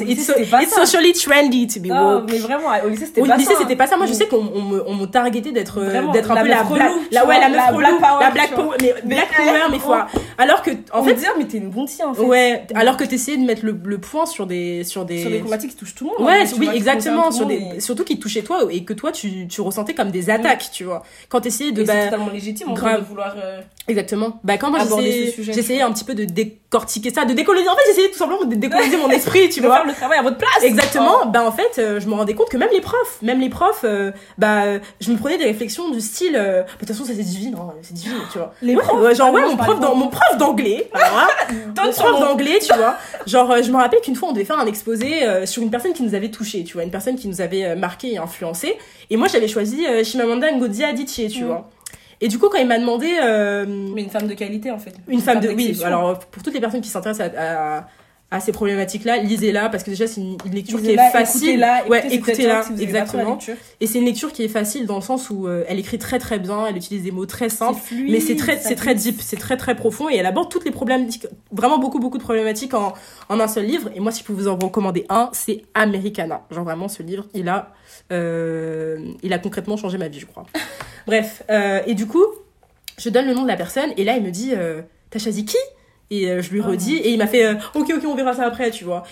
Au lycée, it's, so- pas it's ça. socially trendy to be Non, woke mais vraiment, au lycée, c'était Au pas lycée, ça. c'était pas ça. Moi, je Mm. sais qu'on on me, on me targetait d'être euh, d'être un la peu la relou, la ouais, la meuf la black power, la black power, mais black power, mais fois. Alors que, en En fait, dire, mais t'es une bonne en fait. ouais, alors que t'essayais de mettre le, le point sur des, sur des, Sur des problématiques qui touchent tout le monde. Ouais, hein, oui, exactement. Sur des, surtout qui touchaient toi et que toi tu, tu ressentais comme des attaques, tu vois. Quand t'essayais de, c'est bah, totalement légitime en grave. de vouloir. euh, exactement. Bah, quand moi j'essayais, un petit peu de décortiquer ça, de décoloniser. En fait, j'essayais tout simplement de décoloniser mon esprit, tu de vois. faire le travail à votre place. Exactement. Oh. Bah en fait, euh, je me rendais compte que même les profs, même les profs, euh, bah je me prenais des réflexions du style, euh, Bah, de toute façon ça c'est divin, hein, c'est divin, tu vois. Les Ouais, profs, ouais, genre ouais, mon prof, dans, mon prof d'anglais, (laughs) Donne mon prof d'anglais, tu vois. Genre, euh, je me rappelle qu'une fois, on devait faire un exposé euh, sur une personne qui nous avait touché, tu vois, une personne qui nous avait marqué et influencé. Et moi, j'avais choisi euh, Chimamanda Ngozi Adichie, tu Mm. vois. Et du coup, quand il m'a demandé euh, Mais une femme de qualité en fait. une femme de oui, alors pour toutes les personnes qui s'intéressent à, à, à ces problématiques-là, lisez-la parce que déjà c'est une, lecture qui est facile. écoutez-la, ouais, écoutez écoutez-la, Talks si exactement. Et c'est une lecture qui est facile dans le sens où euh, elle écrit très très bien, elle utilise des mots très simples. Fluide, Mais c'est très, c'est très deep, c'est très très profond et elle aborde toutes les problématiques, vraiment beaucoup beaucoup de problématiques en, en un seul livre. Et moi, si je peux vous en recommander un, c'est Americana. Genre vraiment, ce livre, il a, euh, il a concrètement changé ma vie, je crois. (laughs) Bref, euh, et du coup, je donne le nom de la personne et là, il me dit, t'as choisi qui? Et euh, je lui Oh redis et il m'a fait, euh, ok ok, on verra ça après, tu vois.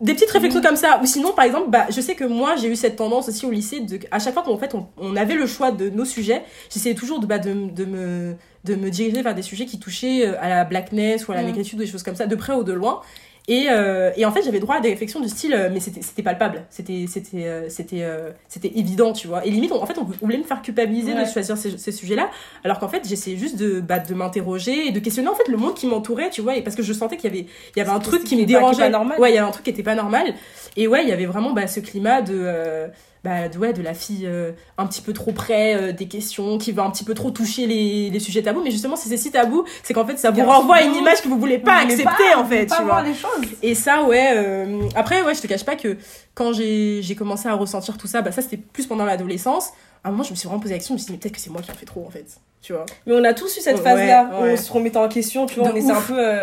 Des petites réflexions comme ça. Ou sinon, par exemple, bah, je sais que moi, j'ai eu cette tendance aussi au lycée de, à chaque fois qu'en fait, on, on avait le choix de nos sujets, j'essayais toujours de, bah, de, de me, de me diriger vers des sujets qui touchaient euh, à la blackness ou à la Mhm. négritude ou des choses comme ça, de près ou de loin. Et, euh, et en fait, j'avais droit à des réflexions du style, euh, mais c'était c'était palpable, c'était c'était euh, c'était euh, c'était évident, tu vois. Et limite, on- en fait, on, on voulait me faire culpabiliser Ouais. de choisir ces, ces sujets-là, alors qu'en fait, j'essayais juste de bah, de m'interroger et de questionner en fait le monde qui m'entourait, tu vois. Et parce que je sentais qu'il y avait il y avait un truc qui me c'était pas- qui pas dérangeait. normal. Ouais, il y avait un truc qui était pas normal. Et ouais, il y avait vraiment bah, ce climat de euh, bah, de, ouais, de la fille euh, un petit peu trop près euh, des questions, qui va un petit peu trop toucher les, les sujets tabous. Mais justement, si c'est si tabou, c'est qu'en fait, ça vous Bien renvoie à une image que vous voulez pas Vous accepter, pas- en fait, pas tu voir vois. les choses. Et ça, ouais. euh, Après, ouais, je te cache pas que quand j'ai commencé à ressentir tout ça, bah ça c'était plus pendant l'adolescence. À un moment, je me suis vraiment posé la question, je me suis dit, mais peut-être que c'est moi qui en fais trop, en fait. Tu vois. Mais on a tous eu cette phase-là ouais. on se remettait en question, tu vois, De on essaie un ouf. peu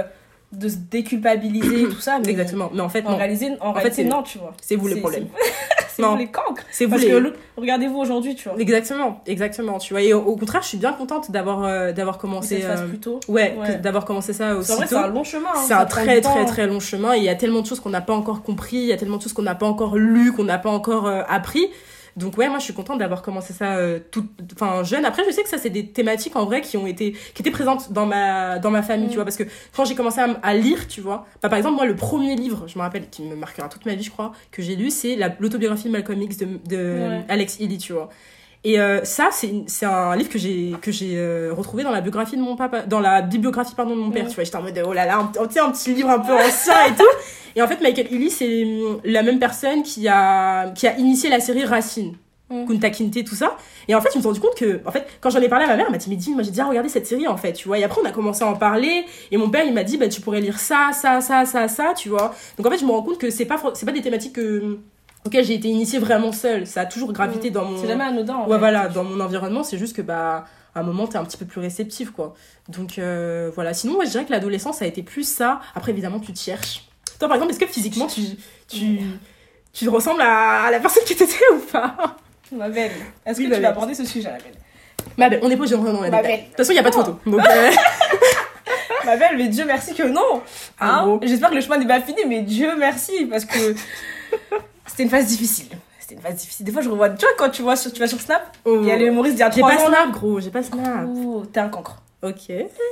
de se déculpabiliser et tout ça. Mais Exactement. Mais en fait, En non. réalité, en fait, réalité c'est- non, tu vois. C'est vous le problème. C'est (laughs) vous les cancres. C'est vous Parce les. que regardez-vous aujourd'hui, tu vois. Exactement, exactement. Tu vois. Et au, au contraire, je suis bien contente d'avoir euh, d'avoir commencé. Euh, plus tôt. Ouais, d'avoir commencé ça aussi c'est un long chemin. hein, C'est un très très très long chemin et il y a tellement de choses qu'on n'a pas encore compris, il y a tellement de choses qu'on n'a pas encore lu, qu'on n'a pas encore euh, appris. Donc ouais, moi je suis contente d'avoir commencé ça euh, tout, enfin jeune. Après, je sais que ça c'est des thématiques en vrai qui ont été, qui étaient présentes dans ma dans ma famille, Mm. tu vois, parce que quand j'ai commencé à, lire, tu vois, bah, par exemple moi le premier livre, je me rappelle, qui me marquera toute ma vie, je crois, que j'ai lu, c'est la- l'autobiographie de Malcolm X de, de Ouais. Alex Haley, tu vois. Et euh, ça, c'est un livre que j'ai que j'ai euh, retrouvé dans la biographie de mon papa, dans la bibliographie pardon de mon père. Tu vois, j'étais en mode oh là là, un, un petit livre un peu ancien et tout. (laughs) Et en fait, Michael Ealy, c'est hum, la même personne qui a qui a initié la série Racine. Mhm. Kunta Kinte, tout ça. Et en fait, je me suis rendu compte que, en fait, quand j'en ai parlé à ma mère, elle m'a dit, mais dis, moi j'ai déjà regardé cette série, en fait, tu vois. Et après, on a commencé à en parler. Et mon père, il m'a dit, bah, tu pourrais lire ça, ça, ça, ça, ça, tu vois. Donc, en fait, je me rends compte que c'est pas, c'est pas des thématiques que, auxquelles j'ai été initiée vraiment seule. Ça a toujours gravité dans mon. C'est jamais anodin. en Ouais, fait. voilà, dans mon environnement, c'est juste que, bah, à un moment, t'es un petit peu plus réceptif, quoi. Donc, euh, voilà. Sinon, moi, je dirais que l'adolescence a été plus ça. Après, évidemment, tu te cherches. Toi, par exemple, est-ce que physiquement, tu, tu, tu ressembles à, à la personne qui t'étais ou pas? Ma belle, est-ce Oui, que tu vas aborder ce sujet, ma belle Ma belle, on n'est pas obligé de rentrer dans les détails. belle. De toute façon, il n'y a pas de photo. Donc, euh, (laughs) Ma belle, mais Dieu merci que non Ah Hein? J'espère que le chemin n'est pas fini, mais Dieu merci, parce que c'était une phase difficile. C'était une phase difficile. Des fois, je revois, tu vois, quand tu, vois sur, tu vas sur Snap, oh. il y a les humoristes d'il y a J'ai 3 pas ans. Snap, gros, j'ai pas Snap. T'es un cancre. Ok.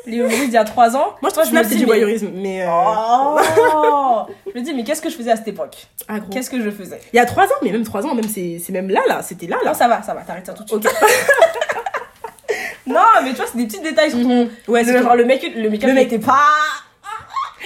Les humoristes d'il y a 3 ans. Moi, je trouve Snap, c'est du voyeurisme, mais. euh, Oh Je me dis, mais qu'est-ce que je faisais à cette époque Ah. Qu'est-ce que je faisais Il y a 3 ans, mais même 3 ans, même c'est c'est même là, là. C'était là, là. Non, ça va, ça va, t'arrêtes ça tout de suite. (laughs) Non, mais tu vois, c'est des petits détails sur ton. Mhm. Ouais, c'est le, genre, le make le make-up Le make- n'était pas.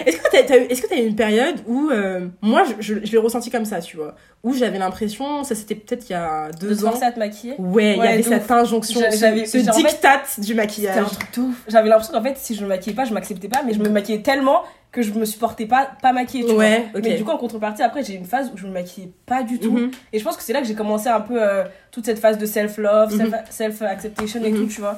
Est-ce que t'as eu, est-ce que t'as eu une période où euh, moi je, je, je l'ai ressenti comme ça, tu vois, où j'avais l'impression, ça c'était peut-être il y a De deux se ans. forcer à te maquiller. Ouais, il y avait de cette ouf. injonction, ce, j'avais- ce j'ai- en fait, diktat du C'était maquillage. un truc de. J'avais l'impression qu'en fait, si je me maquillais pas, je m'acceptais pas, mais je me maquillais tellement que je me supportais pas, pas maquillée, tu Ouais, vois. ok. Mais du coup, en contrepartie, après, j'ai eu une phase où je me maquillais pas du tout. Mhm. Et je pense que c'est là que j'ai commencé un peu euh, toute cette phase de self-love, Mhm. self- self-acceptation et Mhm. tout, tu vois.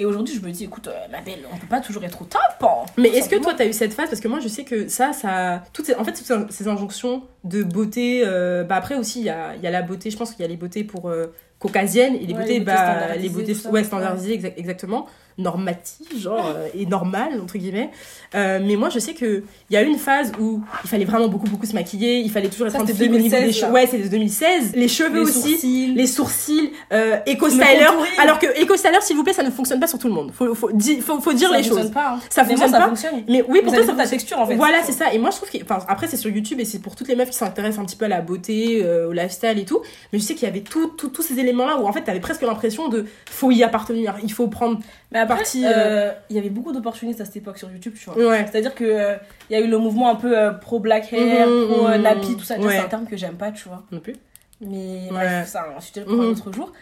Et aujourd'hui, je me dis, écoute, euh, ma belle, on peut pas toujours être au top. hein. Mais est-ce que toi, t'as eu cette phase? Parce que moi, je sais que ça, ça. Toutes ces, en fait, toutes ces- injonctions de beauté. euh, bah après aussi, il y a, y a la beauté. Je pense qu'il y a les beautés pour euh, caucasiennes et les Ouais, beautés, les beautés bah, standardisées, les beautés ouais, standardisées, exa- exactement, normatives, genre, euh, et normales, entre guillemets. Euh, mais moi, je sais qu'il y a eu une phase où il fallait vraiment beaucoup, beaucoup se maquiller. Il fallait toujours être niveau des 2016, cheveux. là. Ouais, c'était 2016. Les cheveux Les aussi. sourcils. Les sourcils, euh, Eco Le Styler. contouring. Alors que Eco Styler, s'il vous plaît, ça ne fonctionne pas sur tout le monde. Faut, faut, faut, faut dire ça les fonctionne choses. pas. hein. Ça Mais moi, fonctionne ça pas. fonctionne. Mais oui, pour toi, ça de fonctionne. texture, en fait. Voilà, c'est ça. Et moi, je trouve que, enfin, après, c'est sur YouTube et c'est pour toutes les meufs qui s'intéressent un petit peu à la beauté, euh, au lifestyle et tout. Mais je sais qu'il y avait tout, tout- tous ces éléments-là où, en fait, t'avais presque l'impression de, faut y appartenir. Il faut prendre, Mais après, Partie, euh, il y avait beaucoup d'opportunistes à cette époque sur YouTube, tu vois. ouais. C'est-à-dire que euh, il y a eu le mouvement un peu euh, pro black hair, Mhm, pro euh, mhm, nappy, tout ça. Ouais. C'est un terme que j'aime pas, tu vois. Non plus. Mais bref, un sujet pour un Mhm. autre jour.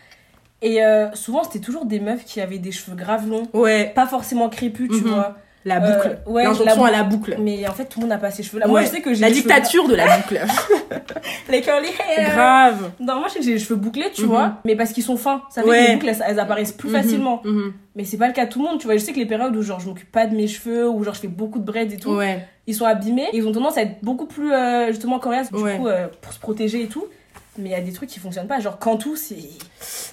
Et euh, souvent, c'était toujours des meufs qui avaient des cheveux grave longs, Ouais. pas forcément crépus, tu Mhm. vois. La Euh, boucle. ouais, L'injonction à la boucle. Mais en fait, tout le monde n'a pas ces cheveux-là. Moi, Ouais. je sais que j'ai La cheveux- dictature de la boucle. (laughs) Les curly hair. Grave. Non, moi, je sais que j'ai les cheveux bouclés, tu Mhm. vois. Mais parce qu'ils sont fins. Ça fait Ouais. que les boucles, elles, elles apparaissent plus Mhm, facilement. mhm. Mais c'est pas le cas de tout le monde, tu vois. Je sais que les périodes où, genre, je m'occupe pas de mes cheveux, ou genre, je fais beaucoup de braids et tout, ils sont abîmés. Et ils ont tendance à être beaucoup plus, euh, justement, coriaces, du coup, euh, pour se protéger et tout. Mais il y a des trucs qui fonctionnent pas. Genre, Cantou, c'est.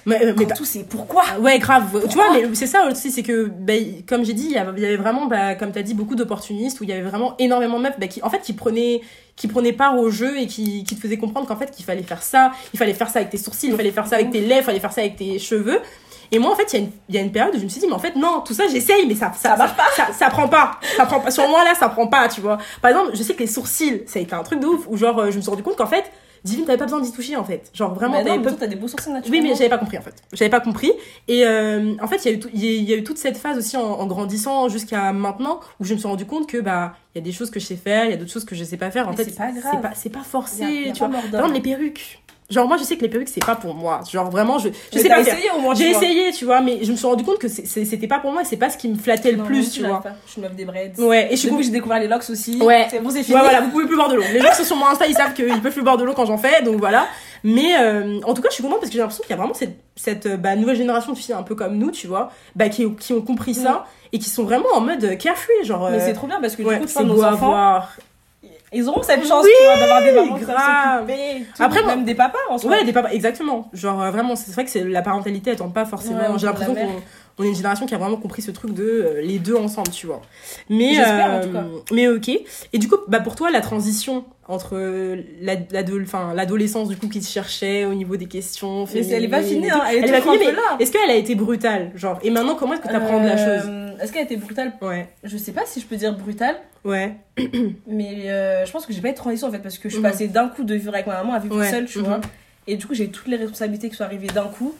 Mais, euh, mais Cantou, c'est pourquoi Ah Ouais, grave. Tu vois, mais c'est ça aussi, c'est que, bah, comme j'ai dit, il y avait vraiment, bah, comme tu as dit, beaucoup d'opportunistes où il y avait vraiment énormément de meufs bah, qui, en fait, qui prenaient, qui prenaient part au jeu et qui, qui te faisaient comprendre qu'en fait, qu'il fallait faire ça, il fallait faire ça avec tes sourcils, il fallait faire ça avec tes lèvres, il fallait faire ça avec tes cheveux. Et moi, en fait, il y, a une- il y a une période où je me suis dit, mais en fait, non, tout ça, j'essaye, mais ça, ça, Ça marche pas. Ça, ça prend pas. Ça prend pas. Sur moi, là, ça prend pas, tu vois. Par exemple, je sais que les sourcils, ça a été un truc de ouf, où genre, euh, je me suis rendu compte qu'en fait, Divine, t'avais pas besoin d'y toucher, en fait. Genre, vraiment, Bah non, mais pas t'as des beaux sourcils oui, naturellement. mais j'avais pas compris en fait. J'avais pas compris. Et euh, en fait, il y, a eu y y a toute cette phase aussi en, en grandissant jusqu'à maintenant où je me suis rendu compte que bah il y a des choses que je sais faire, il y a d'autres choses que je sais pas faire. En Mais fait, c'est pas grave. c'est pas forcé, Y a- y a tu pas vois. Par exemple, les perruques. Genre moi, je sais que les perruques c'est pas pour moi. Genre vraiment, je je Mais sais pas essayé au moins, J'ai essayé, tu vois, mais je me suis rendu compte que c'était pas pour moi et c'est pas ce qui me flattait le Non, plus, tu je vois. pas. Je suis une meuf des braids. Ouais, et je suis que j'ai découvert les locks aussi. Ouais. C'est bon, c'est fini. Ouais, voilà, vous pouvez plus boire de l'eau. Les gens qui sont sur mon Insta, ils savent qu'ils peuvent plus boire de l'eau quand j'en fais, donc voilà. Mais euh, en tout cas, je suis contente parce que j'ai l'impression qu'il y a vraiment cette, cette euh, bah, nouvelle génération de filles un peu comme nous, tu vois, bah, qui, qui ont compris ça et qui sont vraiment en mode carefree, genre. Mais euh, c'est trop bien parce que du ouais, coup, tu c'est vois, beau nos à enfants, voir. Ils auront cette chance, Oui, tu vois, d'avoir des mamans grave. Après, même des papas en soi. Ouais, des papas, exactement. Genre, euh, vraiment, c'est vrai que c'est la parentalité, elle tente pas forcément. Ouais, j'ai l'impression qu'on on est une génération qui a vraiment compris ce truc de euh, les deux ensemble, tu vois. Mais, en euh, tout cas. mais ok. Et du coup, bah, pour toi, la transition entre la- l'adolescence, du coup, qui se cherchait au niveau des questions. Mais elle est pas finie, hein. Elle est Elle est pas finie, est-ce qu'elle a été brutale Genre, et maintenant, comment est-ce que tu apprends de la chose? Euh, Est-ce qu'elle a été brutale? Ouais, Je sais pas si je peux dire brutale, ouais. (coughs) mais euh, je pense que j'ai pas été transition en fait parce que je suis Mhm. passée d'un coup de vivre avec ma maman à vivre Ouais, seule, tu mhm. vois. Et du coup, j'ai toutes les responsabilités qui sont arrivées d'un coup.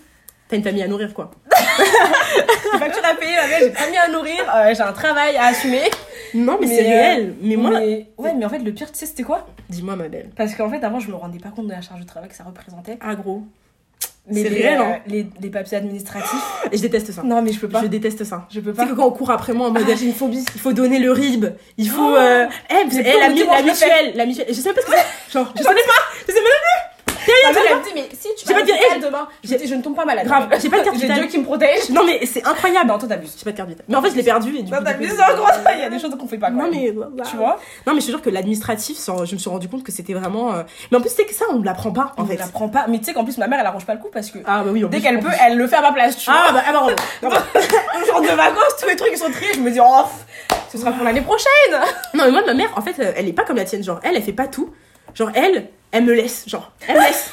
T'as une famille à nourrir, quoi. J'ai facture à payer, ma mère, j'ai pas mis à nourrir, euh, j'ai un travail à assumer. Non, mais, Mais, c'est euh, réel. Mais moi, Mais- ouais, mais en fait, le pire, tu sais, c'était quoi? Dis-moi, ma belle. Parce qu'en fait, avant, je me rendais pas compte de la charge de travail que ça représentait. Ah, gros. Mais C'est les, réel, euh, hein. les, les papiers administratifs. (laughs) Et je déteste ça. Non, mais je peux pas. Je déteste ça. Je peux pas. que quand on court après moi en mode Ah, j'ai une phobie. il faut donner le RIB, il faut Oh euh, eh, J'ai eh, la, la mutuelle, la mutuelle, je sais pas ce que c'est. (laughs) Genre, je sais pas, je sais même Ma mère, elle me dit, mais si tu J'ai vas pas demain, je j'ai- dis, je ne tombe pas malade. Grave, j'ai pas de carte (laughs) J'ai vitale. Dieu qui me protège. Non mais c'est incroyable. Non, toi, t'abuses. J'ai pas de carte vitale. Mais en fait, je l'ai perdu et du Non, coup. du t'abuses en gros. (laughs) Il y a des choses qu'on fait pas. Non mais voilà. Tu vois? Non mais je te jure que l'administratif, je me suis rendu compte que c'était vraiment. euh, Mais en plus, c'est que ça, on ne l'apprend pas en On fait. la prend pas. Mais tu sais qu'en plus, ma mère, elle arrange pas le coup parce que Ah bah oui. dès qu'elle peut, elle le fait à ma place. Tu Ah vois bah ah bah (laughs) bah, jour de vacances, tous les trucs ils sont triés. Je me dis, oh, ce sera pour l'année prochaine. Non mais moi, ma mère, en fait, euh, elle est pas comme la tienne. Genre, elle, elle fait pas tout. Genre, elle, elle me laisse. Genre, elle me laisse.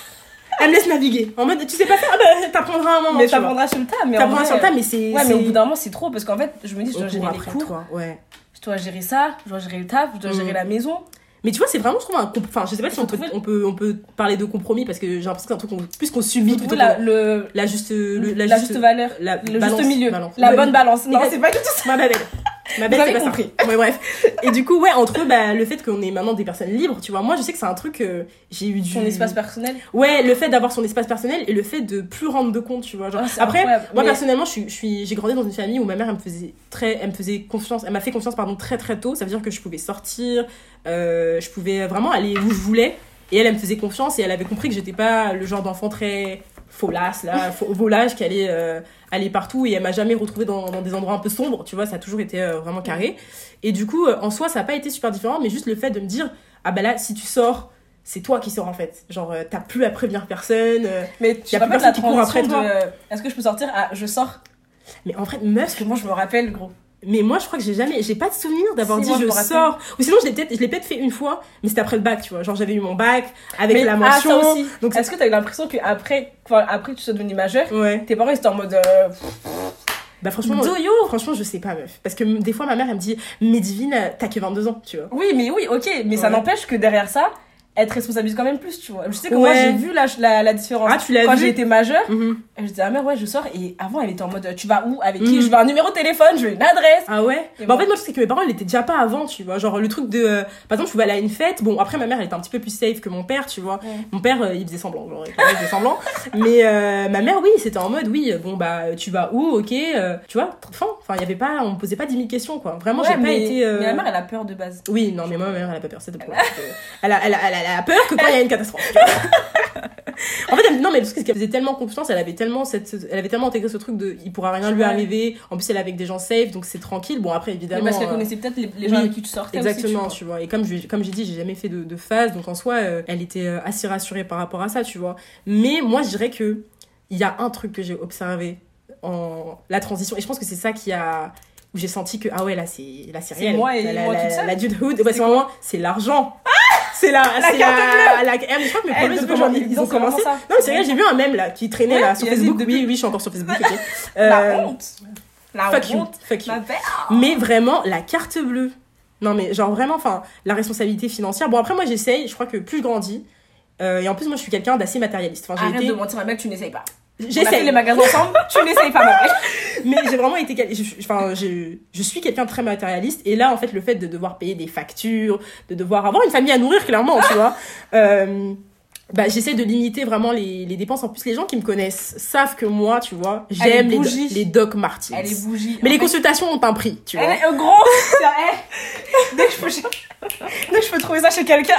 Elle me laisse naviguer. En mode, tu sais pas faire, ah bah t'apprendras un moment. Mais t'apprendras sur le tas. Mais en T'apprendras sur le tas, mais c'est. Ouais, mais au bout d'un moment, c'est trop parce qu'en fait, je me dis, je dois gérer les cours, toi, ouais. je dois gérer ça, je dois gérer le taf, je dois gérer Mhm. la maison. Mais tu vois, c'est vraiment, je trouve, un Enfin, je sais pas si on peut, on, peut, on peut parler de compromis parce que j'ai l'impression que c'est un truc qu'on, plus qu'on subit plutôt la, le, la juste, le- la, juste valeur, la le balance, juste milieu, balance. la bonne balance. Non, c'est pas du tout ça. Ma belle. Ma belle, Vous c'est pas compris. ça. Ouais, bref. Et du coup, ouais, entre bah, le fait qu'on est maintenant des personnes libres, tu vois, moi, je sais que c'est un truc que j'ai eu du. Son espace personnel. Ouais, le fait d'avoir son espace personnel et le fait de plus rendre de compte, tu vois. Genre, Ah, après, moi Mais- personnellement, je suis, j'ai grandi dans une famille où ma mère, elle me faisait très, elle me faisait confiance, elle m'a fait confiance, pardon, très très tôt. Ça veut dire que je pouvais sortir, euh, je pouvais vraiment aller où je voulais. Et elle, elle me faisait confiance et elle avait compris que j'étais pas le genre d'enfant très folasse, là, volage, qui allait euh, aller partout et elle m'a jamais retrouvée dans, dans des endroits un peu sombres, tu vois, ça a toujours été euh, vraiment carré. Et du coup, euh, en soi, ça a pas été super différent, mais juste le fait de me dire, ah bah là, si tu sors, c'est toi qui sors en fait. Genre, euh, t'as plus à prévenir personne. Mais tu Y a te plus la personne qui court après de Est-ce que je peux sortir? À je sors Mais en vrai, meuf, que moi je me rappelle gros. Mais moi je crois que j'ai jamais, j'ai pas de souvenir d'avoir Si, dit je sors. Ou sinon, je l'ai peut-être, je l'ai peut-être fait une fois, mais c'était après le bac, tu vois. Genre, j'avais eu mon bac avec Mais- la ah, mention. ça aussi. Donc, Est-ce que t'as eu l'impression qu'après quand après tu sois devenu majeur, ouais. tes parents étaient en mode euh, Bah, franchement, Do you? franchement, je sais pas, meuf. Parce que des fois, ma mère, elle me dit, mais divine, t'as que 22 ans, tu vois. Oui, mais oui, ok, mais ça n'empêche que derrière ça, te responsabilise quand même plus, tu vois. Je sais que moi j'ai vu la, la, la différence. Ah, tu l'as Quand j'ai été majeure, Mhm. je disais, ah mère, ouais, je sors. Et avant, elle était en mode, tu vas où Avec qui? Mhm. Je veux un numéro de téléphone, je veux une adresse. Ah ouais bah en fait moi je sais que mes parents ils étaient déjà pas avant tu vois genre le truc de euh, par exemple je pouvais aller à une fête bon après ma mère elle était un petit peu plus safe que mon père tu vois mon père euh, il faisait semblant genre il faisait semblant (laughs) mais euh, ma mère oui c'était en mode oui bon bah tu vas où? Ok tu vois fin enfin il y avait pas on me posait pas 10 000 questions quoi vraiment Ouais, j'ai pas été mais la mère, elle a peur de base. oui non mais moi ma mère elle a pas peur c'est le problème c'est que elle a, elle, a, elle, a, elle a peur que quand il y a une catastrophe (laughs) en fait elle- non mais parce qu'elle faisait tellement confiance elle avait tellement cette elle avait tellement intégré ce truc de il pourra rien lui Ouais. arriver en plus elle est avec des gens safe donc c'est tranquille bon après Mais évidemment parce qu'elle euh, connaissait peut-être les, les gens oui, avec qui tu sortais aussi, Exactement, tu tu vois. Et comme je, comme j'ai dit, j'ai jamais fait de, de phase, donc en soi, euh, elle était euh, assez rassurée par rapport à ça, tu vois. Mais moi, je dirais que il y a un truc que j'ai observé en la transition, et je pense que c'est ça qui a où j'ai senti que ah ouais là c'est là c'est réel. moi et la, moi la, toute seule. la dudehood, bah, c'est vraiment c'est l'argent. C'est la, La carte la, la, eh, mais je crois que mes Eh, problèmes, ils ont ils ont commencé. ça. Non, mais c'est vrai, j'ai vu un mème, là, qui traînait, Ouais, là, sur Facebook. Oui, oui, je suis encore sur Facebook, ok. (laughs) La Euh, honte. La fuck you, honte. fuck you. Belle. Mais vraiment, la carte bleue. Non, mais genre vraiment, enfin, la responsabilité financière. Bon, après, moi, j'essaye, je crois que plus je grandis, euh, et en plus, moi, je suis quelqu'un d'assez matérialiste. Enfin, Arrête été. de mentir, ma belle, tu n'essayes pas. J'essaye. les magasins ensemble, tu n'essayes pas, ma belle. mais j'ai vraiment été enfin je, je suis quelqu'un de très matérialiste et là en fait le fait de devoir payer des factures de devoir avoir une famille à nourrir clairement tu vois euh, bah j'essaie de limiter vraiment les, les dépenses en plus les gens qui me connaissent savent que moi tu vois j'aime les, bougie. les Doc Martens Elle est bougie. mais En les fait, consultations ont un prix tu vois Elle (laughs) est euh, gros. Dès que je peux, dès que (laughs) je peux trouver ça chez quelqu'un,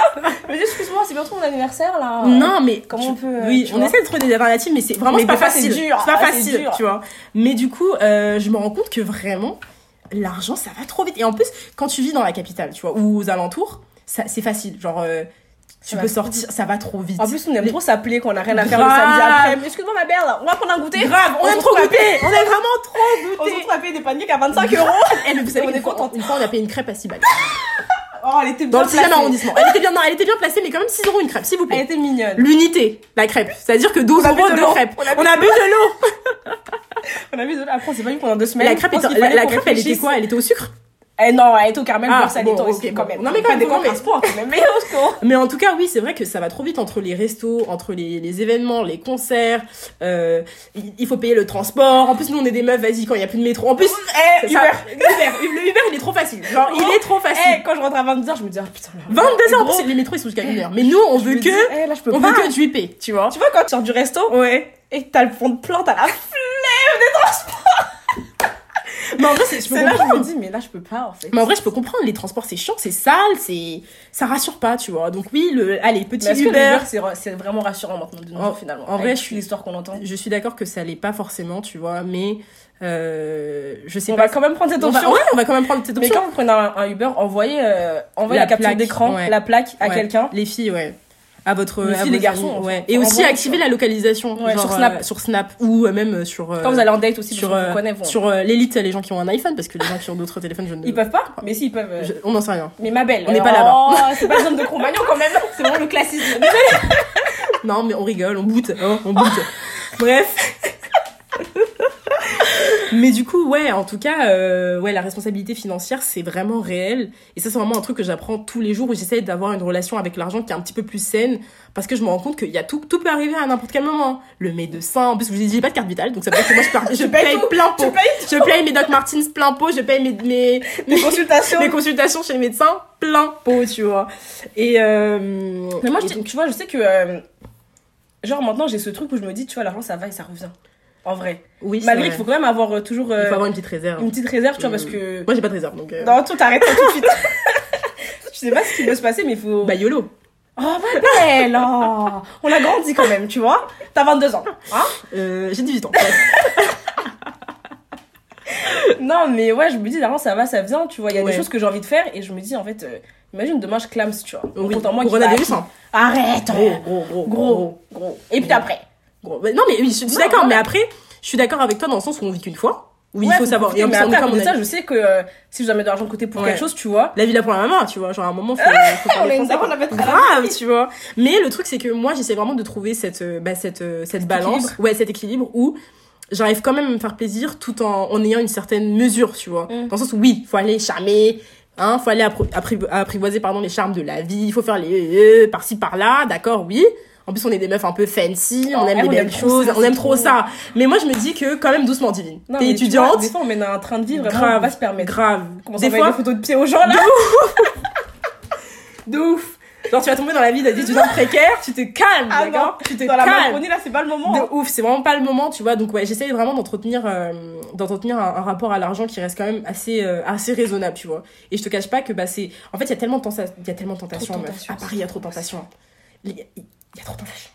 dis excuse-moi, c'est bientôt mon anniversaire là. non mais Comment tu- on peut, oui on essaie de trouver des alternatives mais c'est vraiment Mais c'est pas c'est facile dur. c'est pas Ah, facile dur. tu vois mais du coup euh, je me rends compte que vraiment l'argent ça va trop vite et en plus quand tu vis dans la capitale tu vois ou aux alentours ça c'est facile genre euh, tu peux sortir ça va trop vite. En plus, on aime trop s'appeler quand on a rien à faire le samedi après. Excuse-moi, ma belle, on va prendre un goûter. grave on, se trop goûter. on aime vraiment trop On se retrouve à payer des pancakes à 25 euros. (laughs) Mais vous savez On est contente. une fois on a payé une crêpe à 6 balles. (laughs) Oh, elle était dans bien le 6 placée. arrondissement. Elle était bien non elle était bien placée mais quand même 6 euros une crêpe s'il vous Elle plaît était mignonne. l'unité la crêpe. C'est à dire que 12 On a bu euros de l'eau. crêpe. On a bu bu de l'eau. On a vu de Après, on s'est pas vu pendant deux semaines. la crêpe, elle était quoi? Elle était au sucre? Eh non, elle était au caramel, Ah, salé, bon, quand même? Non, mais quand même, des sport, quand même. (laughs) Mais en tout cas, oui, c'est vrai que ça va trop vite entre les restos, entre les, les événements, les concerts. Euh, il, faut payer le transport. En plus, nous, on est des meufs, vas-y, quand il y a plus de métro. En plus, Eh, Uber. (laughs) Uber, le Uber, il est trop facile. Genre, il est trop Eh, facile. quand je rentre à 22h, je me dis, ah putain, là. 22 heures, en gros, plus, les métros, ils sont jusqu'à 1 heure. Mais nous, on veut que, eh, là, je peux on pas. veut que du IP, tu vois. Tu vois, quand tu sors du resto Ouais. et t'as le fond de plante à la flemme des transports. Mais en vrai, je peux là je comprendre. me dis, mais là, je peux pas, en fait. Mais en vrai, je peux comprendre. Les transports, c'est chiant, c'est sale, c'est, ça rassure pas, tu vois. Donc oui, le, allez, petit Mais Uber. c'est ra- c'est vraiment rassurant maintenant de En- finalement? en vrai, je suis- l'histoire qu'on entend. Je suis d'accord que ça l'est pas forcément, tu vois, mais euh, je sais On pas. va quand même prendre cette on va, option. ouais, on va quand même prendre cette Mais option. quand vous prenez un, un Uber, envoyez, euh, envoyez La la, capture d'écran, ouais. la plaque à Ouais. quelqu'un. Les filles, ouais. À votre. Les à filles, les vos garçons, amis, enfin, ouais. Et aussi activer la localisation. Ouais, genre, sur Snap. euh, sur Snap ou euh, même sur. euh, Quand vous allez en date aussi, sur, vous sur l'élite, les gens qui ont un iPhone, parce que les gens qui ont d'autres téléphones, je ne. Ils peuvent pas Mais si, ils peuvent. je- on n'en sait rien. Mais ma belle. On n'est pas là-bas. Oh, c'est pas zone de Cro-Magnon quand même. C'est vraiment le classisme. (laughs) Non, mais on rigole, on boot, hein, on boot. (laughs) Bref. Mais du coup, ouais, en tout cas, euh, ouais, la responsabilité financière, c'est vraiment réel. Et ça, c'est vraiment un truc que j'apprends tous les jours où j'essaie d'avoir une relation avec l'argent qui est un petit peu plus saine. Parce que je me rends compte qu'il y a tout, tout peut arriver à n'importe quel moment. Le médecin, en plus, je vous ai dit, j'ai pas de carte vitale, donc ça veut dire que moi, je, (laughs) paye tout. plein pot. Je paye mes Doc Martens plein pot, je paye mes, (laughs) mes, consultations. mes consultations chez le médecin plein pot, tu vois. Et, euh, Mais moi, et je, donc- tu vois, je sais que. euh, genre maintenant, j'ai ce truc où je me dis, tu vois, l'argent, ça va et ça revient. En vrai. oui, Malgré qu'il faut quand même avoir euh, toujours euh, Il faut avoir une petite réserve. une petite réserve, tu vois, Mm. parce que. Moi, j'ai pas de réserve, donc. euh, Non, tout t'arrêtes tout de suite. (laughs) tu sais pas ce qui peut se passer, mais il faut. Bah, YOLO. Oh, ma belle oh. On a grandi quand même, tu vois. T'as 22 ans. Hein Euh, j'ai 18 ans. (laughs) Non, mais ouais, je me dis, l'argent, ça va, ça vient, tu vois. Il y a Ouais. des choses que j'ai envie de faire et je me dis, en fait, euh, imagine demain, je clame, tu vois. oui, Autant moi va- hein. Arrête Gros, oh. gros, gros, Gros, gros. Et puis Gros. après. Non, mais oui, je suis d'accord, voilà. mais après, je suis d'accord avec toi dans le sens où on vit qu'une fois. Oui, Ouais, il faut savoir. Et mais après, comme ça, je sais que euh, si je dois mettre de l'argent de côté pour Ouais. quelque chose, tu vois. La vie là pour la maman, tu vois. Genre, à un moment, faut, faut faire On une a mettre à Grave, tu vois. Mais le truc, c'est que moi, j'essaie vraiment de trouver cette, euh, bah, cette, euh, cette balance. équilibre. Ouais, cet équilibre où j'arrive quand même à me faire plaisir tout en, en ayant une certaine mesure, tu vois. Mm. Dans le sens où, oui, faut aller charmer, hein, faut aller appro- appri- apprivoiser, pardon, les charmes de la vie, il faut faire les, euh, par-ci, par-là, d'accord, oui. En plus, on est des meufs un peu fancy, on aime les belles choses, on aime trop ça. Mais moi, je me dis que quand même doucement divine. T'es étudiante, Des fois, on mène un train de vraiment, grave, on va se permettre. grave. Des fois, des photos de pieds aux gens là (laughs) de ouf. Genre, tu vas tomber dans la vie d'étudiant précaire, tu te calmes, Ah d'accord Tu te Dans la calmes. Macronie là, c'est pas le moment. De hein. ouf, c'est vraiment pas le moment, tu vois. Donc ouais, j'essaye vraiment d'entretenir euh, d'entretenir un, rapport à l'argent qui reste quand même assez euh, assez raisonnable, tu vois. Et je te cache pas que bah c'est en fait, il y a tellement de il y a tellement de tentations, À Paris, il y a trop de tentations. Il y, a- trop.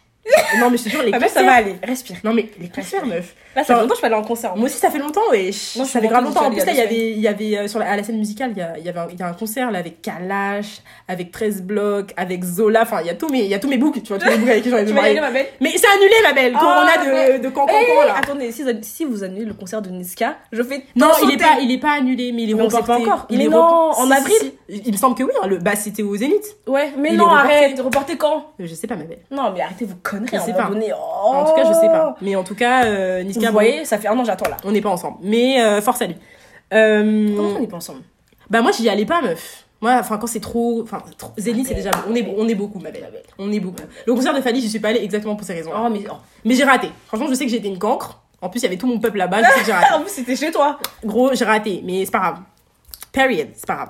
Non, mais je te jure, les Ah, ça va aller, respire. Non, mais les concerts, meuf. Là, ça fait longtemps que je suis allée en concert. Moi aussi, ça fait longtemps, et Moi, ça fait grave longtemps. En plus, là, il y avait, il y avait euh, sur la, à la scène musicale, il y a, il y avait un, il y a un concert là avec Kalash, avec 13 blocs, avec Zola. Enfin, il y a tous mes, il y a tous mes books, tu vois, tous les books avec qui j'en ai (laughs) ma belle Mais c'est annulé, ma belle. Ah, Corona de, de Cancan, Eh, là. Attendez, si, si vous annulez le concert de Niska, je fais Non, il est pas, il est pas annulé, mais il est reporté. pas encore. Il est non, en avril. Il me semble que oui. hein, le, bah, c'était au Zénith. Ouais, mais non, reporté. arrête, reporter quand? Euh, Je sais pas, ma belle. Non, mais arrêtez vos conneries Je sais pas. donné. Oh. En tout cas, je sais pas. Mais en tout cas, euh, Niska, Vous bon, voyez, ça fait un an j'attends là. on n'est pas ensemble. Mais euh, force à lui. Euh, Comment on n'est pas ensemble? Bah moi j'y allais pas meuf. Moi enfin quand c'est trop enfin trop... C'est belle, déjà on est on est beaucoup ma belle. On est beaucoup. Le concert de Fali, je suis pas allée exactement pour ces raisons. Oh, mais. oh. Mais j'ai raté. Franchement, je sais que été une cancre. En plus, il y avait tout mon peuple là-bas, je sais que j'ai (laughs) raté. En plus, c'était chez toi. Gros, j'ai raté, mais c'est pas grave. Period, c'est pas grave.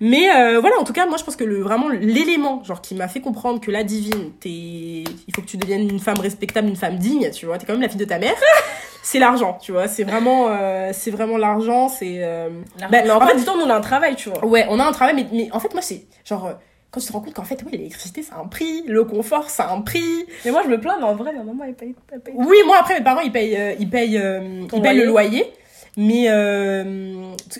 Mais euh, voilà, en tout cas, moi je pense que le vraiment l'élément genre qui m'a fait comprendre que la divine, t'es il faut que tu deviennes une femme respectable, une femme digne, tu vois, t'es quand même la fille de ta mère. (laughs) c'est l'argent, tu vois, c'est vraiment euh, c'est vraiment l'argent, c'est euh, bah, mais en, fait, du temps, on a un travail, tu vois. Ouais, on a un travail, mais, mais en fait, moi, c'est genre, euh, quand tu te rends compte qu'en fait, ouais, l'électricité, ça a un prix, le confort, ça a un prix. Mais moi, je me plains, mais en vrai, ma maman, elle paye. Elle paye. Oui, moi, après, mes parents, ils payent, euh, ils payent, euh, ils payent le loyer. Mais euh,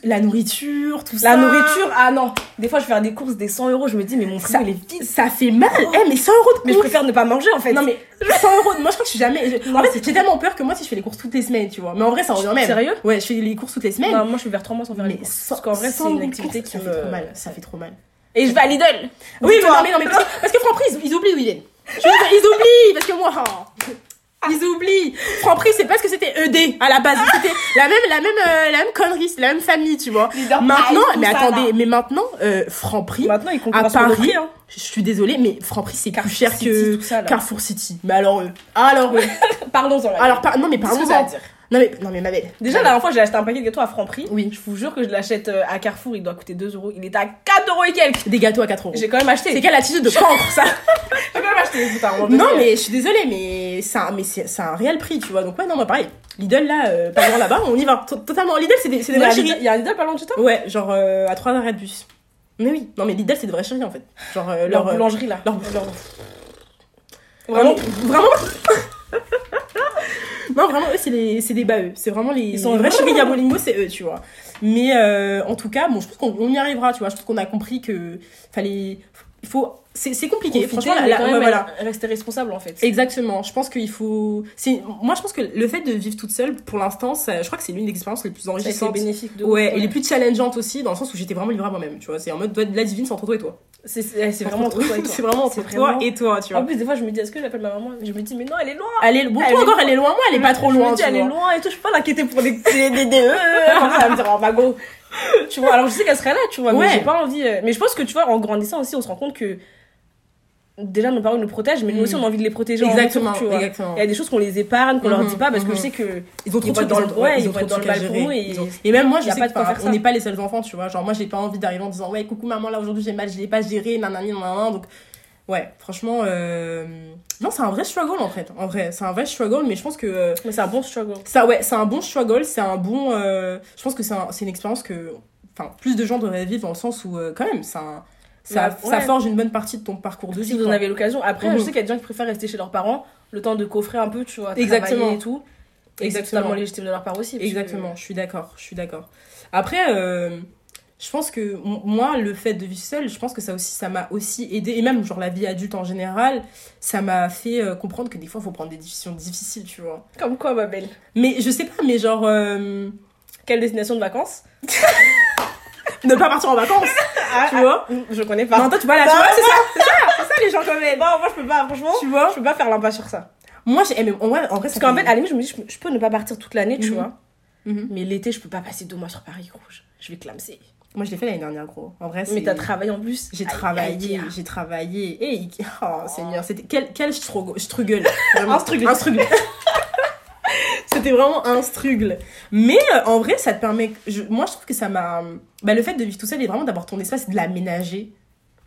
la nourriture, tout ça. La nourriture, ah non. Des fois, je vais faire des courses des 100 euros, je me dis, mais mon frigo, Ça- il est vide. Ça fait mal. Eh, mais 100 euros de Mais je courses. préfère ne pas manger, en fait. Non, mais (laughs) 100 euros, moi, je crois que je suis jamais. je- Non, En fait, j'ai tellement peur que moi, si je fais les courses toutes les semaines, tu vois. Mais en vrai, ça revient même. Sérieux? Ouais, je fais les courses toutes les semaines. Non, moi, je vais vers 3 mois sans faire les mais courses. 100 Parce qu'en vrai, c'est 100 une activité courses, qui ça me. fait trop mal. Ça fait trop mal. Et je vais à Lidl. Oui, mais non, mais non, mais (laughs) parce que, parce que Franprix, ils, ils oublient où il est. (laughs) Je veux dire, ils oublient, parce que moi, oh, ils oublient. Franprix, c'est parce que c'était ED à la base. (laughs) C'était la même, la même, euh, la même connerie, c'est la même famille, tu vois. Maintenant, mais attendez, mais maintenant, euh, Franprix, Maintenant, ils à Paris, prix, hein. je suis désolée, mais Franprix, c'est plus cher City, que ça. Carrefour City. Mais alors eux. Alors. (laughs) Parlons-en. Alors, par- non, mais Qu'est-ce Non, mais, non, mais ma belle. Déjà, la dernière fois, j'ai acheté un paquet de gâteaux à Franprix. Oui. Je vous jure que je l'achète euh, à Carrefour, il doit coûter 2 euros. Il était à 4 euros et quelques. Des gâteaux à 4 euros. J'ai quand même acheté. C'est quelle attitude de cancre, ça? (laughs) J'ai quand même acheté. putain. Non, mais je suis désolée, mais c'est un, mais c'est, c'est un réel prix, tu vois. Donc, ouais, non, moi, pareil. Lidl, là, euh, pas loin là-bas, on y va. T- Totalement. Lidl, c'est des, c'est des Il y a vraies un Lidl- chéries. il y a un Lidl pas loin de chez toi Ouais, genre euh, à 3 arrêts de bus. Mais oui, non, mais Lidl, c'est des vraies chéries, en fait. Genre, euh, Leur leur. euh, boulangerie, là. leur- Vraiment Vraiment Non, vraiment, eux, c'est, les, c'est des bas, eux. C'est vraiment les, Ils sont les vrais chéris Diabolingo, c'est eux, tu vois. Mais euh, en tout cas, bon, je pense qu'on on y arrivera, tu vois. Je pense qu'on a compris que fallait. Il faut. C'est, compliqué, profiter, franchement. mais la- quand ouais, même voilà. rester responsable, en fait. Exactement. Je pense qu'il faut. C'est moi, je pense que le fait de vivre toute seule, pour l'instant, je crois que c'est l'une des expériences les plus enrichissantes. bénéfique de Ouais, et les plus challengeantes aussi, dans le sens où j'étais vraiment livrée à moi-même, tu vois. C'est en mode, la divine, c'est entre toi et toi. C'est vraiment entre toi et toi. c'est vraiment entre toi et toi, tu En vois. plus, des fois, je me dis, est-ce que j'appelle ma maman Je me dis, mais non, elle est loin. Elle est, bon, Elle toi est encore, loin. elle est loin, moi, elle est pas trop Je loin, me dis, tu elle est loin et tout. Je peux pas l'inquiéter pour des euh, comme ça, elle va me dire, oh, ma go. (laughs) Tu vois, alors je sais qu'elle serait là, tu vois, Ouais. mais j'ai pas envie. euh, Mais je pense que, tu vois, en grandissant aussi, on se rend compte que déjà nos parents nous protègent, mais nous Mm. aussi, on a envie de les protéger. en Exactement, tu vois. exactement. Il y a des choses qu'on les épargne, qu'on leur dit pas, parce que je sais que Ils ont trop vont de être dans le- ouais, ils ils ont dans le mal pour nous et- ont- Et même moi, je sais pas que on n'est pas les seuls enfants, tu vois. Genre, moi, j'ai pas envie d'arriver en disant, ouais, coucou maman, là, aujourd'hui, j'ai mal, je l'ai pas géré, nanani, nanana. Donc, ouais, franchement, euh... non, c'est un vrai struggle, en fait. En vrai, c'est un vrai struggle, mais je pense que. euh, mais c'est un bon struggle. Ça, ouais, c'est un bon struggle, c'est un bon. euh, Je pense que c'est un- c'est une expérience que. Enfin, plus de gens devraient vivre dans le sens où, quand même, c'est un- ça, ça forge une bonne partie de ton parcours de vie. Si vous en avez l'occasion. Après, je sais qu'il y a des gens qui préfèrent rester chez leurs parents, le temps de coffrer un peu, tu vois, Exactement. travailler et tout. Et c'est Exactement. totalement légitime de leur part aussi. que- Exactement, je suis d'accord, je suis d'accord. Après, euh, je pense que moi, le fait de vivre seule, je pense que ça aussi, ça m'a aussi aidé, et même genre la vie adulte en général, ça m'a fait euh, comprendre que des fois, il faut prendre des décisions difficiles, tu vois. Comme quoi, ma belle Mais je sais pas, mais genre, euh, Quelle destination de vacances? (laughs) Ne pas partir en vacances, tu vois. Je connais pas. Non, toi, tu vois là, tu Non, vois, c'est ça, c'est ça, les gens quand même. Non, moi je peux pas, franchement. Tu vois Je peux pas faire l'impasse sur ça. Moi, j'ai, eh, mais en vrai, en vrai, Parce qu'en fait- à la limite, je me dis, je peux- je peux ne pas partir toute l'année, tu Mhm. vois. Mhm. Mais l'été, je peux pas passer deux mois sur Paris, gros. Je, je vais clamser. Moi, je l'ai fait l'année dernière, gros. En vrai. Mais t'as travaillé en plus. J'ai travaillé, j'ai travaillé. Et il- oh, Seigneur, c'était quel quel struggle. Un struggle. Un struggle. (laughs) c'était vraiment un struggle. Mais euh, en vrai, ça te permet je- moi je trouve que ça m'a bah, le fait de vivre tout seul et vraiment d'avoir ton espace et de l'aménager.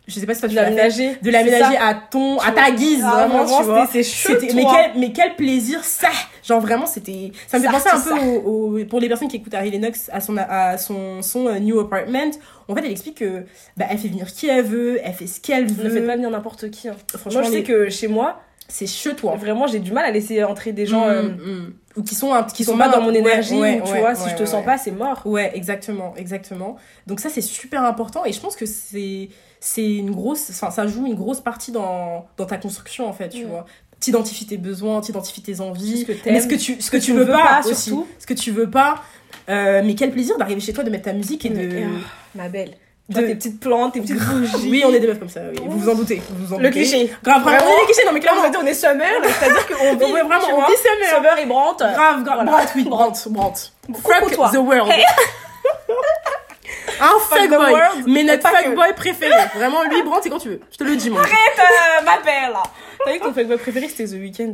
Je sais pas si toi tu De l'as. De l'aménager à ton à ta guise Ah, vraiment, vraiment, tu vois. c'est chaud, mais quel mais quel plaisir ça. Genre vraiment c'était ça me fait penser un peu au, au- pour les personnes qui écoutent Harry Lennox à son à son son euh, new apartment. En fait, elle explique que bah, elle fait venir qui elle veut, elle fait ce qu'elle Ne veut. faites pas venir n'importe qui. hein. Franchement, Moi, je sais que chez moi, c'est chez toi. Vraiment, j'ai du mal à laisser entrer des gens Mm, euh, mm. ou qui sont un- qui sont pas dans mon énergie, ouais, ou tu ouais, vois, ouais, si je te sens pas, c'est mort. Ouais, exactement, exactement. Donc ça c'est super important et je pense que c'est c'est une grosse enfin ça joue une grosse partie dans dans ta construction en fait, tu Ouais. vois. T'identifies tes besoins, t'identifies tes envies, Ce que mais ce que tu ce que tu veux pas, aussi, surtout. ce que tu veux pas euh, mais quel plaisir d'arriver chez toi de mettre ta musique et de ah, ma belle. de- Toi, tes petites plantes, tes petites (laughs) bougies. Oui, on est des meufs comme ça, oui. Vous vous en doutez, vous vous en Le doutez. cliché. Grave, grave. Vraiment. On est les clichés, non mais Clairement, on est summer, c'est-à-dire qu'on (laughs) vit On est vraiment, on vit summer. Summer et Brant. Grave, grave. Voilà. Brant, oui, Brant, Brant. Fuck toi. the world. (laughs) Un fuckboy. Mais mais notre pas que. fuckboy préféré. Vraiment, lui, Brant, c'est quand tu veux. Je te le dis, mon gars. Arrête, euh, ma belle. T'as vu que ton fuckboy préféré, c'était The Weeknd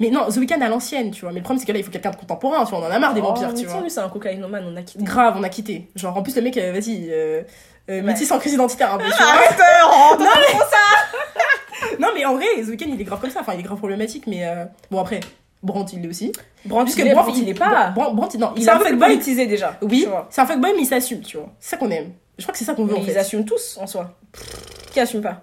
Mais non, The Weeknd à l'ancienne, tu vois. Mais le problème, c'est que là, il faut quelqu'un de contemporain, tu vois. On en a marre des vampires, Oh, tu mais vois. Lui, c'est un cocaïnomane, on a quitté. Grave, on a quitté. Genre, en plus, le mec, euh, vas-y, euh, euh, Ouais. métis en crise identitaire un peu, tu vois. Arrête, euh, rentre dans ça. (laughs) Non, mais en vrai, The Weeknd, il est grave comme ça. Enfin, il est grave problématique, mais euh, bon, après, Brant, il l'est aussi. Brant, Puisque il Brant, il est pas. Brant, Brant, il- non, Il c'est est un fuckboy. politisé déjà. Oui, c'est un fuckboy, mais il s'assume, tu vois. C'est ça qu'on aime. Je crois que c'est ça qu'on veut, Mais en ils fait. assument tous en soi. Qui assume pas?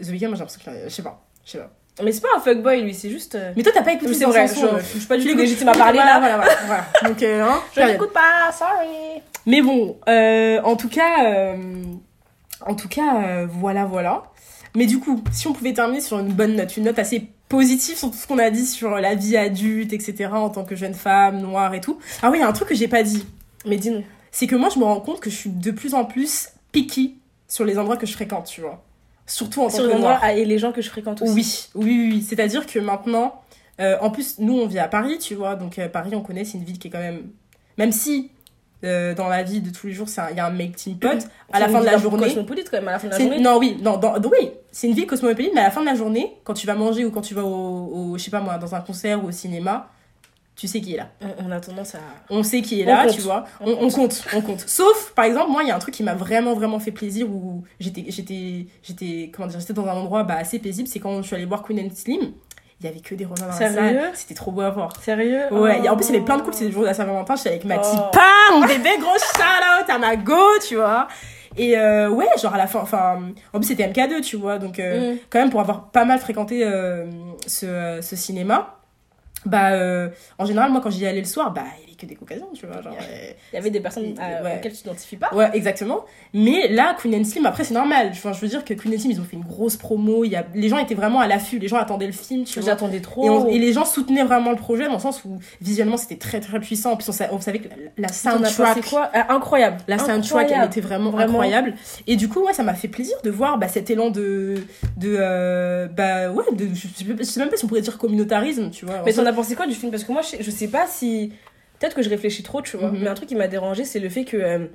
The Weeknd, moi, j'ai l'impression qu'il a- Je sais pas. Je sais pas. Mais c'est pas un fuckboy, lui, c'est juste. euh, Mais toi, t'as pas écouté c'est vrai, je, je suis pas du tout légitime à parler là. Voilà, voilà, voilà. (laughs) Donc, euh, hein, Je n'écoute pas, sorry. Mais bon, euh, en tout cas, euh, en tout cas, euh, voilà, voilà. Mais du coup, si on pouvait terminer sur une bonne note, une note assez positive sur tout ce qu'on a dit sur la vie adulte, etc., en tant que jeune femme, noire et tout. Ah oui, il y a un truc que j'ai pas dit. Mais dis-nous. C'est que moi, je me rends compte que je suis de plus en plus picky sur les endroits que je fréquente, tu vois. Surtout en tant Sur que endroits noire. ah, et les gens que je fréquente aussi. Oui, oui, oui. oui. C'est-à-dire que maintenant, euh, en plus, nous, on vit à Paris, tu vois. Donc, euh, Paris, on connaît, c'est une ville qui est quand même. Même si, euh, dans la vie de tous les jours, il y a un melting pot, à la fin de la journée. Cosmopolite quand même, à la fin de la journée. Non, oui, non, dans- oui, c'est une ville cosmopolite, mais à la fin de la journée, quand tu vas manger ou quand tu vas au, au- je sais pas moi, dans un concert ou au cinéma, tu sais qui est là. On, a tendance à. On sait qui est On là, compte. tu vois. On On, on compte, on compte. Sauf, par exemple, moi, il y a un truc qui m'a vraiment, vraiment fait plaisir où j'étais, j'étais, j'étais, comment dire, j'étais dans un endroit bah, assez paisible. C'est quand je suis allée voir Queen and Slim. Il y avait que des renards dans la salle. C'était trop beau à voir. Sérieux? Ouais, Oh. en plus, il y avait plein de couples. C'était le jour de la Saint-Valentin. J'étais avec ma Oh. mon bébé, gros shout out à ma go, tu vois. Et euh, ouais, genre à la fin, enfin, en plus, c'était MK2, tu vois. Donc, euh, Mm. quand même, pour avoir pas mal fréquenté euh, ce, ce cinéma, bah, en général, moi, quand j'y allais le soir, bah, que des occasions, tu vois. Genre, euh, Il y avait des personnes euh, Ouais. auxquelles tu t'identifies pas. Ouais, exactement. Mais là, Queen and Slim, après, c'est normal. Enfin, je veux dire que Queen and Slim, ils ont fait une grosse promo. Il y a... Les gens étaient vraiment à l'affût. Les gens attendaient le film, tu vois. J'attendais trop. Et, on- et les gens soutenaient vraiment le projet dans le sens où visuellement c'était très très puissant. Plus, on, sa- on savait que la, soundtrack, quoi? Ah, Incroyable. la soundtrack, elle Incroyable. était vraiment, Vraiment. incroyable. Et du coup, ouais, ça m'a fait plaisir de voir bah, cet élan de, de, euh, bah ouais, de, je, sais, même pas si on pourrait dire communautarisme, tu vois. Mais En t'en as pensé quoi du film? Parce que moi, je sais pas si. Peut-être que je réfléchis trop, tu vois. Mhm. Mais un truc qui m'a dérangé, c'est le fait que. euh,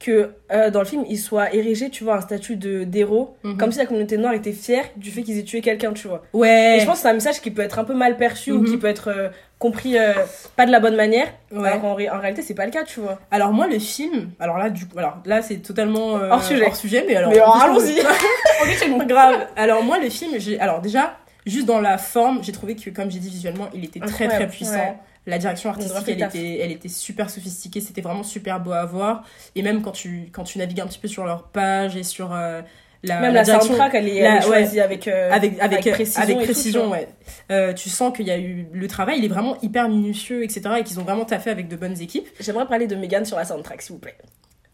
que euh, dans le film, il soit érigé, tu vois, un statut d'héros. Mhm. Comme si la communauté noire était fière du fait qu'ils aient tué quelqu'un, tu vois. Ouais. Et je pense que c'est un message qui peut être un peu mal perçu ou Mhm. qui peut être euh, compris euh, pas de la bonne manière. Ouais. Alors qu'en en réalité, c'est pas le cas, tu vois. Alors moi le film, alors là du coup, alors là c'est totalement Hors sujet. hors sujet, mais alors allons-y. (laughs) (laughs) grave. Alors moi le film, j'ai alors déjà juste dans la forme, j'ai trouvé que comme j'ai dit visuellement, il était très très puissant. ouais. La direction artistique, elle était, elle était super sophistiquée, c'était vraiment super beau à voir. Et même quand tu, quand tu navigues un petit peu sur leur page et sur euh, la, Même la, direction, soundtrack, elle est, la- elle est choisie avec, euh, avec, avec, avec précision. avec tout, ouais. Euh, tu sens qu'il y a eu le travail, il est vraiment hyper minutieux, etc. Et qu'ils ont vraiment taffé avec de bonnes équipes. J'aimerais parler de Megan sur la soundtrack, s'il vous plaît.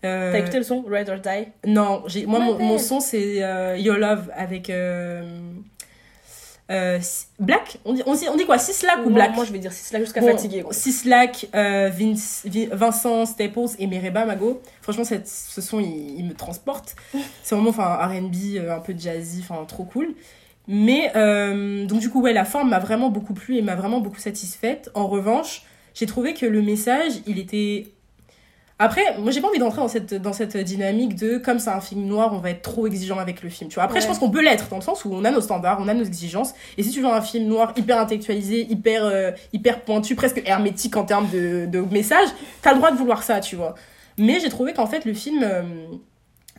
T'as écouté le son Ride or Die? Non, moi, mon, mon son, c'est Your Love avec. Euh, Black on dit, on, dit, on dit quoi? Sislak ou Black? Moi, je vais dire là jusqu'à Bon, fatiguer. Sislak, euh, Vince- Vi- Vincent Staples et Mereba Mago. Franchement, cette, ce son, il, il me transporte. (laughs) C'est vraiment enfin, RB, euh, un peu jazzy, enfin, trop cool. Mais, euh, donc, du coup, ouais, la forme m'a vraiment beaucoup plu et m'a vraiment beaucoup satisfaite. En revanche, j'ai trouvé que le message, il était. Après, moi, j'ai pas envie d'entrer dans cette, dans cette dynamique de comme c'est un film noir, on va être trop exigeant avec le film. Tu vois, après, je pense qu'on peut l'être dans le sens où on a nos standards, on a nos exigences. Et si tu veux un film noir hyper intellectualisé, hyper, euh, hyper pointu, presque hermétique en termes de, de message, t'as le droit de vouloir ça, tu vois. Mais j'ai trouvé qu'en fait, le film, euh,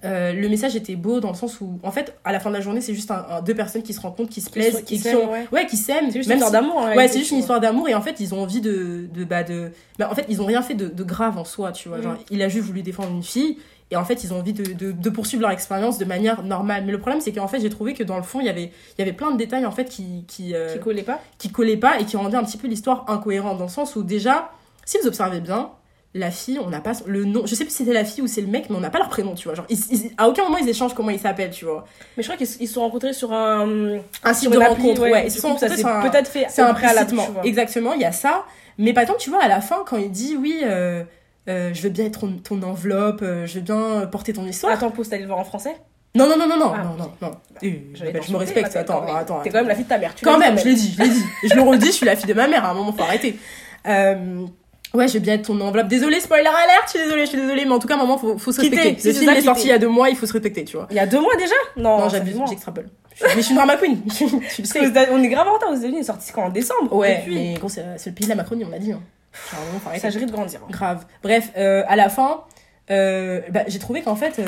euh, le message était beau dans le sens où, en fait, à la fin de la journée, c'est juste un, un- deux personnes qui se rencontrent, qui se plaisent, qui qui s'aiment, ont, ouais. ouais, qui s'aiment. C'est juste une histoire d'amour. Ouais, c'est juste une histoire d'amour et en fait ils ont envie de, de, bah, de... Bah, en fait ils ont rien fait de, de grave en soi, tu vois. Genre, Mm. il a juste voulu défendre une fille et en fait ils ont envie de, de, de poursuivre leur expérience de manière normale mais le problème c'est qu'en fait j'ai trouvé que dans le fond il y avait il y avait plein de détails en fait qui qui, euh, Qui collait pas qui collaient pas et qui rendaient un petit peu l'histoire incohérente dans le sens où déjà si vous observez bien la fille on n'a pas le nom je sais plus si c'était la fille ou c'est le mec mais on n'a pas leur prénom tu vois. Genre ils- ils- à aucun moment ils échangent comment ils s'appellent tu vois. Mais je crois qu'ils se sont rencontrés sur un. un site de rencontre ouais, ils se sont rencontrés s'est sur un- peut-être fait c'est un préalable, exactement il y a ça. Mais par exemple tu vois à la fin quand il dit oui euh, euh, je veux bien être ton, ton enveloppe euh, je veux bien porter ton histoire. Attends, pause, t'allais le voir en français? Non non non non non Ah, non non non. Je me respecte attends attends T'es quand même la fille de ta mère. tu quand même je l'ai dit je l'ai dit. Et je le redis je suis la fille de ma mère à un moment faut arrêter. Euh, Ouais, je veux bien être ton enveloppe. Désolée, spoiler alert, je suis désolée, je suis désolée, mais en tout cas, maman, faut, faut se Quitter, respecter. si Le c'est film est sorti il y a deux mois, il faut se respecter, tu vois. Il y a deux mois déjà Non, non, j'abuse, j'extrapole. Je- Mais je suis une drama queen. (laughs) sais. On est grave en retard aux États-Unis, il est sorti quand en décembre Ouais, Depuis. mais gros, c'est le pays de la Macronie, on l'a dit. Hein. Genre. Ça gérit de grandir. Grave. Bref, euh, à la fin, euh, bah, j'ai trouvé qu'en fait, euh,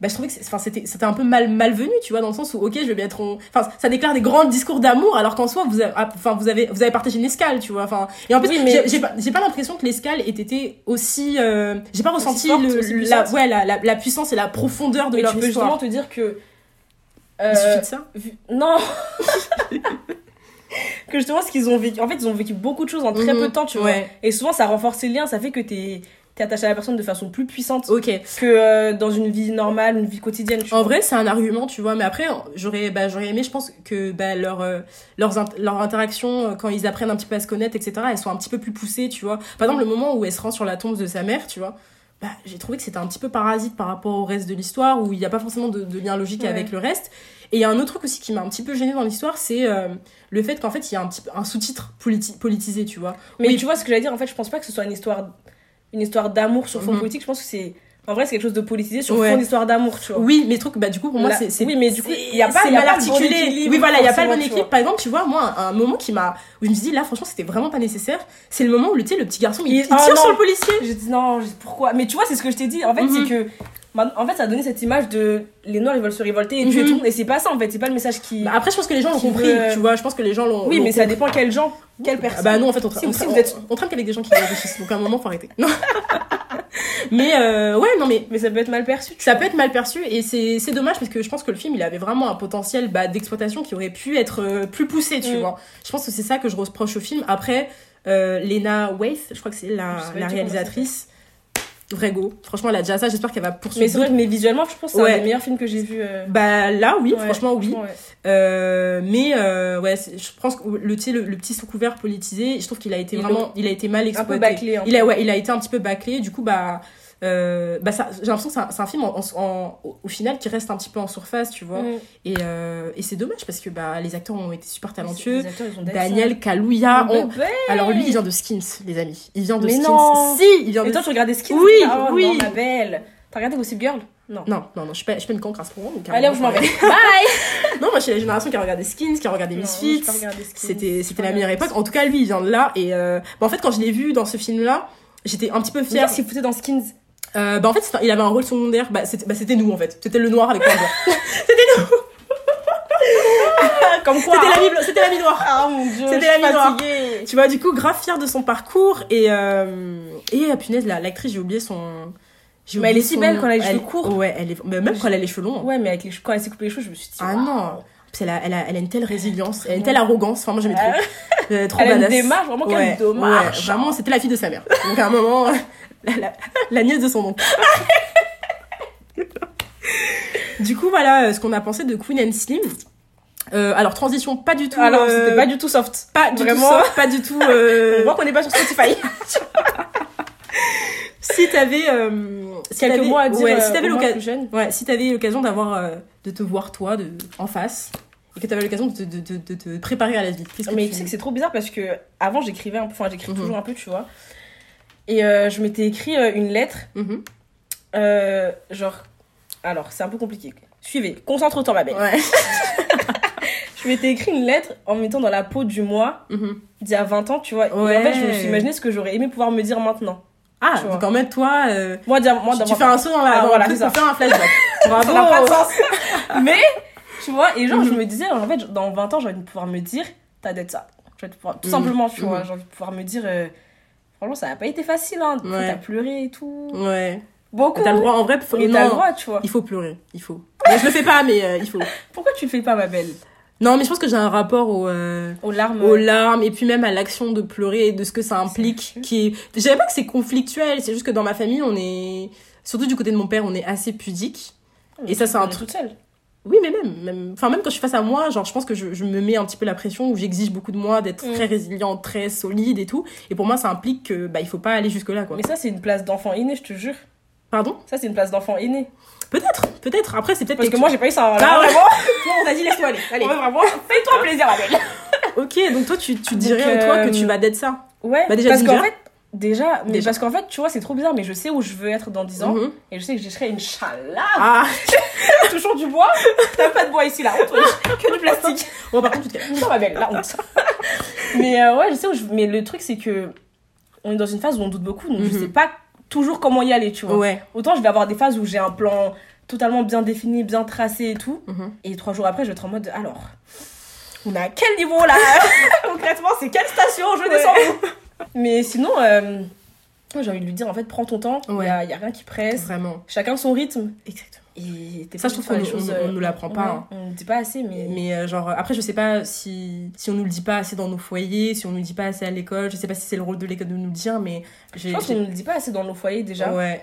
bah, je trouvais que c'était c'était un peu mal malvenu, tu vois, dans le sens où, ok, je vais bien être. en- Enfin, ça déclare des grands discours d'amour, alors qu'en soi, vous avez, ah, enfin, vous avez, vous avez partagé une escale, tu vois. Enfin, et en plus, Oui, mais- j'ai- pas, l'impression que l'escale ait été aussi. euh, j'ai pas ressenti forte, le, la, ouais, la, la, la puissance et la profondeur de Mais leur tu peux justement histoire. te dire que. Il euh, suffit de ça. vu- Non (laughs) Que justement, ce qu'ils ont vécu. En fait, ils ont vécu beaucoup de choses en très Mhm. peu de temps, tu vois. Ouais. Et souvent, ça renforce les liens, ça fait que t'es es attaché à la personne de façon plus puissante Ok. que euh, dans une vie normale, une vie quotidienne, tu En vois. vrai, c'est un argument, tu vois, mais après, j'aurais bah, j'aurais aimé, je pense, que bah, leur, euh, leurs, int- leurs interactions, euh, quand ils apprennent un petit peu à se connaître, etc., elles sont un petit peu plus poussées, tu vois. Par exemple, le moment où elle se rend sur la tombe de sa mère, tu vois, bah, j'ai trouvé que c'était un petit peu parasite par rapport au reste de l'histoire, où il n'y a pas forcément de, de lien logique Ouais. avec le reste. Et il y a un autre truc aussi qui m'a un petit peu gêné dans l'histoire, c'est euh, le fait qu'en fait, il y a un, petit, un sous-titre politi- politisé, tu vois. Mais Oui. tu vois ce que j'allais dire, en fait, je pense pas que ce soit une histoire, une histoire d'amour sur fond Mhm. politique. Je pense que c'est. En vrai, c'est quelque chose de politisé sur Ouais. fond d'histoire d'amour, tu vois. Oui, mais truc, bah du coup pour moi c'est oui, mais du coup, il y a pas- y a mal bon articulé. équilibre, oui, voilà, il y a pas le bon équilibre. Par exemple, tu vois, moi un, moment qui m'a où je me dis là franchement c'était vraiment pas nécessaire, c'est le moment où le tu sais le petit garçon il, Il- il ah, tire sur le policier. Je dis non, pourquoi? Mais tu vois, c'est ce que je t'ai dit. En fait, Mhm. c'est que. En fait, ça a donné cette image de les noirs ils veulent se révolter et tuer Mhm. tout. Et c'est pas ça en fait, c'est pas le message qui. Bah, après je pense que les gens l'ont compris, veut- tu vois, je pense que les gens l'ont oui, mais ça dépend quel gens, quelle personne. Ah bah non en fait on, tra- Si- on, si vous êtes- on, qu'avec des gens qui réfléchissent donc à un moment faut arrêter. Non. (laughs) mais euh, ouais non mais Mais ça peut être mal perçu. ça peut être mal perçu et c'est dommage parce que je pense que le film il avait vraiment un potentiel bah, d'exploitation qui aurait pu être euh, plus poussé tu Mm. vois je pense que c'est ça que je reproche au film après euh, Lena Waithe je crois que c'est la, réalisatrice vrai go franchement elle a déjà ça j'espère qu'elle va Mais poursuivre c'est vrai, mais visuellement, je pense que c'est Ouais. un des meilleurs films que j'ai vu. euh, bah là oui ouais, franchement oui ouais. Euh, mais euh, ouais je pense que le, tu sais, le, le petit sous couvert politisé je trouve qu'il a été Il vraiment il a été mal Un peu exploité bâclé. en il a, ouais, il a été un petit peu bâclé. Du coup, bah, euh, bah ça, j'ai l'impression que c'est un, film en, en- en- au- final qui reste un petit peu en surface, tu vois. Mm. Et, euh, et c'est dommage parce que bah, les acteurs ont été super talentueux. Acteurs, Daniel Kaluuya. on-. Alors lui, il vient de Skins, les amis. Il vient de Mais Skins. non. Si, il vient Et de. toi, tu regardais Skins Oui, Ah, oui. Non, ma belle. T'as regardé Gossip Girl? Non. Non, non, non, je suis pas, je suis pas une cancrasse pour moi. donc, Allez, euh, je m'en vais. (laughs) Bye Non, moi, je suis la génération qui a regardé Skins, qui a regardé Misfits. C'était, la meilleure époque. En tout cas, lui, il vient de là. Et euh, bah, en fait, quand je l'ai vu dans ce film-là, j'étais un petit peu fière. Qu'il foutait dans Skins. Euh, bah en fait c'était- il avait un rôle secondaire. Bah c'était bah, c'était nous en fait. C'était le noir avec le blanc. (laughs) (laughs) Comme quoi c'était l'ami blanc- c'était l'ami noir Ah mon dieu, C'était la vie noire. tu vois du coup grave fière de son parcours. Et euh, et ah, punaise la- l'actrice j'ai oublié son Mais elle est si belle quand elle a les cheveux courts. ouais elle est mais même quand elle a les cheveux longs. Ouais, mais avec les, quand elle s'est coupé les cheveux, je me suis dit. ah non. elle a, elle, a, elle a une telle résilience elle a une telle arrogance. Enfin moi j'aimais trop. (laughs) Euh, trop Elle a une démarche, vraiment quelle ouais, démarche. ouais, vraiment c'était la fille de sa mère. Donc à un moment la, la, la nièce de son oncle (laughs) du coup voilà euh, ce qu'on a pensé de Queen and Slim Euh, alors transition pas du tout Alors, euh, c'était pas du tout soft. pas du Vraiment. tout ça, pas du tout (laughs) euh, On voit qu'on n'est pas sur Spotify. (laughs) si t'avais si Quelques mots à dire. ouais, si t'avais l'occasion ouais, si t'avais l'occasion d'avoir de te voir toi de en face et que t'avais l'occasion de, te- de, de, de te préparer à la vie Mais tu tu sais que c'est trop bizarre parce que avant j'écrivais un peu, enfin j'écris Mhm. toujours un peu, tu vois. Et euh, je m'étais écrit euh, une lettre, Mhm. euh, genre. Alors, c'est un peu compliqué. Suivez, concentre-toi, ma belle. ouais (laughs) Je m'étais écrit une lettre en me mettant dans la peau du moi Mhm. d'il y a 20 ans, tu vois. Et en fait, je me suis imaginé ce que j'aurais aimé pouvoir me dire maintenant. ah donc en fait toi euh, Moi, tu, fais un saut dans la Ah, dans voilà, ça. faire un flashback (laughs) bravo ça pas de sens. (laughs) Mais, tu vois, et genre, Mhm. je me disais, en fait, dans 20 ans, j'ai envie de pouvoir me dire, t'as d'être ça. Tout Mhm. simplement, tu Mhm. vois, j'ai envie de pouvoir me dire, euh, franchement, ça n'a pas été facile, hein. Ouais. T'as pleuré et tout. ouais Beaucoup. T'as le droit, en vrai, faut, Mais t'as le droit, tu vois. il faut pleurer, il faut. Bon, je le fais pas, mais euh, il faut. (laughs) Pourquoi tu le fais pas, ma belle? Non, mais je pense que j'ai un rapport au, euh, Aux larmes. aux larmes et puis même à l'action de pleurer et de ce que ça implique. Qui est... Je dirais pas que c'est conflictuel, c'est juste que dans ma famille, on est, surtout du côté de mon père, on est assez pudique. Et ça, c'est un truc. toute seule. Oui, mais même, même, enfin, même quand je suis face à moi, genre, je pense que je, je me mets un petit peu la pression où j'exige beaucoup de moi, d'être Mm. très résiliente, très solide et tout. Et pour moi, ça implique que, bah, il faut pas aller jusque-là, quoi. Mais ça, c'est une place d'enfant aîné, je te jure. Pardon? Ça, c'est une place d'enfant aîné. Peut-être, peut-être. Après, c'est peut-être Parce que quelque moi, j'ai pas eu ça. Ah Là, ouais. vraiment. (laughs) Toi, on t'a dit, laisse-toi aller. Allez. Ouais, vraiment. Fais-toi plaisir, ma belle. (laughs) Ok, donc toi, tu, tu Donc, dirais, toi, que euh, tu vas d'être ça? Ouais. Bah, déjà, parce qu'en fait, déjà, mais Déjà. parce qu'en fait, tu vois, c'est trop bizarre, mais je sais où je veux être dans 10 ans. Mhm. Et je sais que je serai une chalade. Ah, (laughs) Toujours du bois. T'as pas de bois ici, là. wesh. Que du plastique. bon, par contre, tu te. Non, ma belle, la honte. (laughs) mais euh, ouais, je sais où je Mais le truc, c'est que on est dans une phase où on doute beaucoup, donc je Mhm. sais pas toujours comment y aller, tu vois. Ouais. Autant je vais avoir des phases où j'ai un plan totalement bien défini, bien tracé et tout. Mhm. Et trois jours après, je vais être en mode alors, on est à quel niveau là? (laughs) Concrètement, c'est quelle station? Je descends où? Mais sinon, euh, j'ai envie de lui dire en fait, prends ton temps, il Ouais. y, a, rien qui presse, Vraiment. chacun son rythme. Exactement. Et Ça, je trouve qu'on les nous- choses, on- on euh, nous l'apprend pas, ouais, hein. On ne dit pas assez, mais. Mais euh, genre, après, je sais pas si, si on nous le dit pas assez dans nos foyers, si on nous le dit pas assez à l'école. Je sais pas si c'est le rôle de l'école de nous le dire, mais. Je pense qu'on ne le dit pas assez dans nos foyers déjà. Ouais.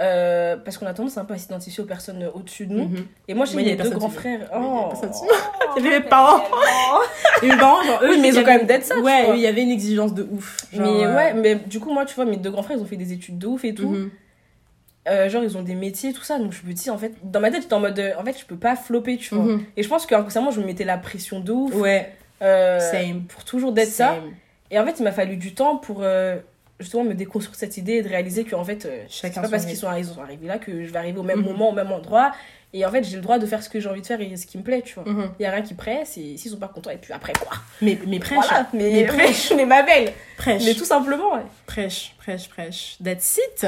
Euh, parce qu'on a tendance un peu à s'identifier aux personnes au-dessus de nous. Mhm. Et moi, j'ai mes deux grands frères. Oh, oh, Il y avait mes (laughs) mais parents. (laughs) Et mes parents, genre, eux, Oui, mais ils ont quand même d'être ça, Ouais, il y avait une exigence de ouf. Genre, mais euh, ouais, mais du coup, moi, tu vois, mes deux grands frères, ils ont fait des études de ouf et tout. mhm. Euh, genre, ils ont des métiers, tout ça. Donc, je me dis, en fait, dans ma tête, j'étais en mode, euh, en fait, je peux pas flopper, tu vois. Mhm. Et je pense qu'inconsciemment, je me mettais la pression de ouf. Ouais, euh, same. pour toujours d'être ça. Et en fait, il m'a fallu du temps pour justement me déconstruire cette idée et de réaliser qu'en fait, euh, c'est Chacun pas parce qu'ils sont, arri- ils sont arrivés là que je vais arriver au même Mhm. moment, au même endroit. Et en fait, j'ai le droit de faire ce que j'ai envie de faire et ce qui me plaît, tu vois. Il y a rien qui presse et s'ils sont pas contents, et puis après quoi Mais, mais prêche, Voilà, mais, (laughs) prêche. mais ma belle prêche, Mais tout simplement, ouais. prêche, prêche, prêche. That's it.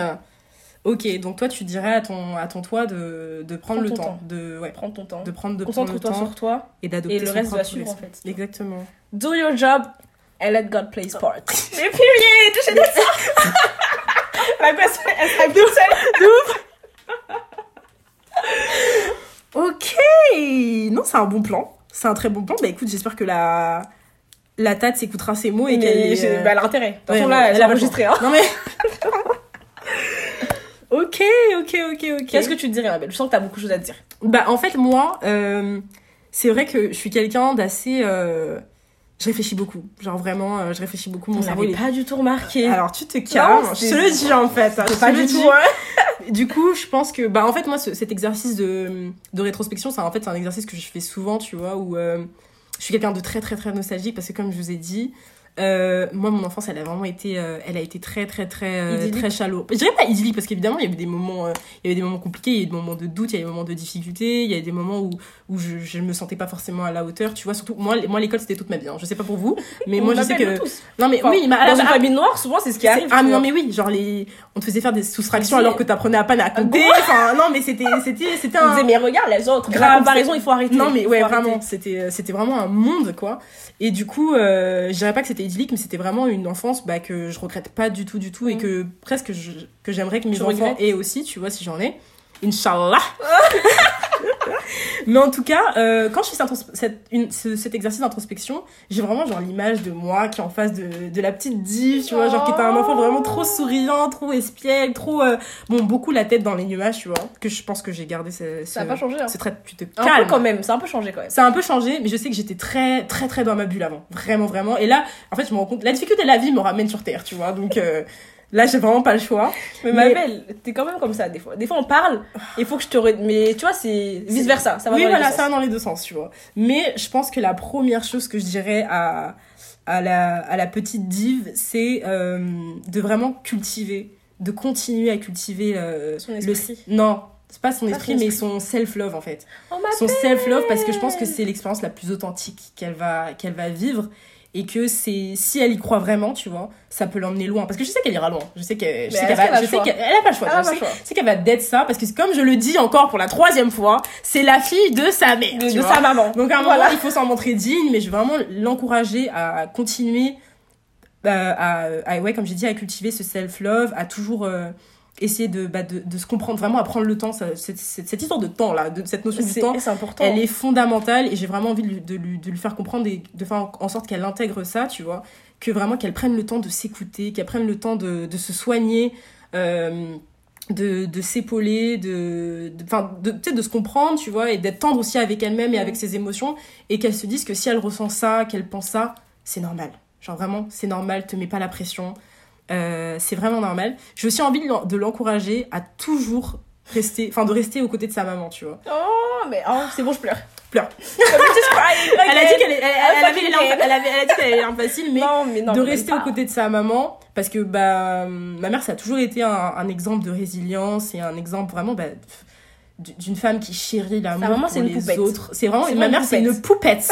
Ok, donc toi, tu dirais à ton, à ton toi de, de prendre Prends le temps, temps. de, ouais, Prends ton temps. de prendre, de prendre Concentre-toi temps sur toi et d'adopter et le reste va suivre en fait. Exactement. Do your job and let God play sport. (laughs) mais period Je dis ça (laughs) La personne, elle toute seule. (laughs) Ok, non, c'est un bon plan. C'est un très bon plan. Bah écoute, j'espère que la, la tâte s'écoutera ces mots et qu'elle j'ai- euh, bah, elle a intérêt. De toute façon, ouais, là, elle a choix. Hein. Non mais. ok, ok, ok, ok. Qu'est-ce que tu te dirais, ma belle Je sens que t'as beaucoup de choses à te dire. Bah en fait moi, euh, c'est vrai que je suis quelqu'un d'assez... euh, Je réfléchis beaucoup. Genre vraiment, euh, je réfléchis beaucoup. Mon On cerveau, pas du tout remarqué. Alors tu te calmes, Non, je te le dis en fait. hein, je pas du dis. tout, hein. (laughs) Du coup, je pense que, bah, en fait, moi, ce- cet exercice de, de rétrospection, c'est en fait c'est un exercice que je fais souvent, tu vois, où euh, je suis quelqu'un de très, très, très nostalgique parce que, comme je vous ai dit, euh, moi, mon enfance, elle a vraiment été, euh, elle a été très, très, très, euh, très chalot. Je dirais pas idyllique parce qu'évidemment, il y avait des moments, euh, il y avait des moments compliqués, il y a eu des moments de doute, il y a eu des moments de difficulté, il y a eu des moments où, où je, je me sentais pas forcément à la hauteur, tu vois. Surtout, moi, moi, l'école, c'était toute ma vie. hein. Je sais pas pour vous, mais moi, On je sais que, tous. non, mais Enfin, oui, mais à Dans la- famille noire, souvent, c'est ce qui arrive. Ah non mais oui, genre les on te faisait faire des soustractions alors que t'apprenais à peine à compter. gros. Enfin non mais c'était c'était c'était On un disait, mais regarde les autres. Grave, comparaison, il faut arrêter. non mais ouais vraiment c'était c'était vraiment un monde quoi. Et du coup euh, je dirais pas que c'était idyllique mais c'était vraiment une enfance bah, que je regrette pas du tout du tout et Mm. que presque je- que j'aimerais que mes Tu enfants regrettes aient aussi tu vois si j'en ai. Inch'Allah. (laughs) (laughs) Mais en tout cas, euh, quand je fais cette- une- ce- cet exercice d'introspection, j'ai vraiment genre l'image de moi qui est en face de, de la petite dive, tu vois, genre qui était un enfant vraiment trop souriant, trop espiègle, trop... euh, bon, beaucoup la tête dans les nuages, tu vois, que je pense que j'ai gardé ce... Ça n'a ce- pas changé. Hein. c'est très... Tu te Un calmes. peu quand même. C'est un peu changé quand même. Ça a un peu changé, mais je sais que j'étais très, très, très dans ma bulle avant. Vraiment, vraiment. Et là, en fait, je me rends compte, la difficulté de la vie me ramène sur Terre, tu vois. Donc euh, là, j'ai vraiment pas le choix. Mais ma Mais- belle, t'es quand même comme ça des fois. Des fois, on parle, il faut que je te. Mais tu vois, c'est vice versa. Ça va oui, dans les voilà, deux ça va dans les deux sens, tu vois. Mais je pense que la première chose que je dirais à, à, la, à la petite dive, c'est euh, de vraiment cultiver, de continuer à cultiver euh, Son le- esprit. Non, c'est pas son Pas esprit, son mais esprit. son self-love en fait. Oh, ma Son self-love, parce que je pense que c'est l'expérience la plus authentique qu'elle va, qu'elle va vivre. Et que c'est si elle y croit vraiment, tu vois, ça peut l'emmener loin. Parce que je sais qu'elle ira loin. Je sais qu'elle est-ce qu'elle va, a je le sais choix qu'elle elle a pas le choix. Elle je sais, qu'elle va d'être ça parce que comme je le dis encore pour la troisième fois, c'est la fille de sa mère. de, sa maman. Donc à un Voilà. moment, il faut s'en montrer digne, mais je vais vraiment l'encourager à continuer, euh, à, à- ouais, comme j'ai dit, à cultiver ce self-love, à toujours, euh, essayer de, bah, de, de se comprendre, vraiment à prendre le temps. Ça, cette, cette, cette histoire de temps, là, de cette notion du temps, important. elle est fondamentale et j'ai vraiment envie de lui, de lui, de lui faire comprendre et de faire en, sorte qu'elle intègre ça, tu vois. Que vraiment qu'elle prenne le temps de s'écouter, qu'elle prenne le temps de, de se soigner, euh, de, de s'épauler, de, de, de, de se comprendre, tu vois, et d'être tendre aussi avec elle-même et avec ses émotions et qu'elle se dise que si elle ressent ça, qu'elle pense ça, c'est normal. Genre vraiment, c'est normal, te mets pas la pression. Euh, c'est vraiment normal. J'ai aussi envie de l'en- de l'encourager à toujours rester, enfin de rester aux côtés de sa maman, tu vois. Oh, mais oh, c'est bon, je pleure. Pleure. elle a dit qu'elle elle, elle avait les larmes- faciles, mais non, mais non, de rester aux côtés de sa maman, parce que bah, ma mère, ça a toujours été un, un exemple de résilience et un exemple vraiment bah, d'une femme qui chérit l'amour pour c'est les poupette. autres. C'est vraiment, ma mère, c'est une poupette.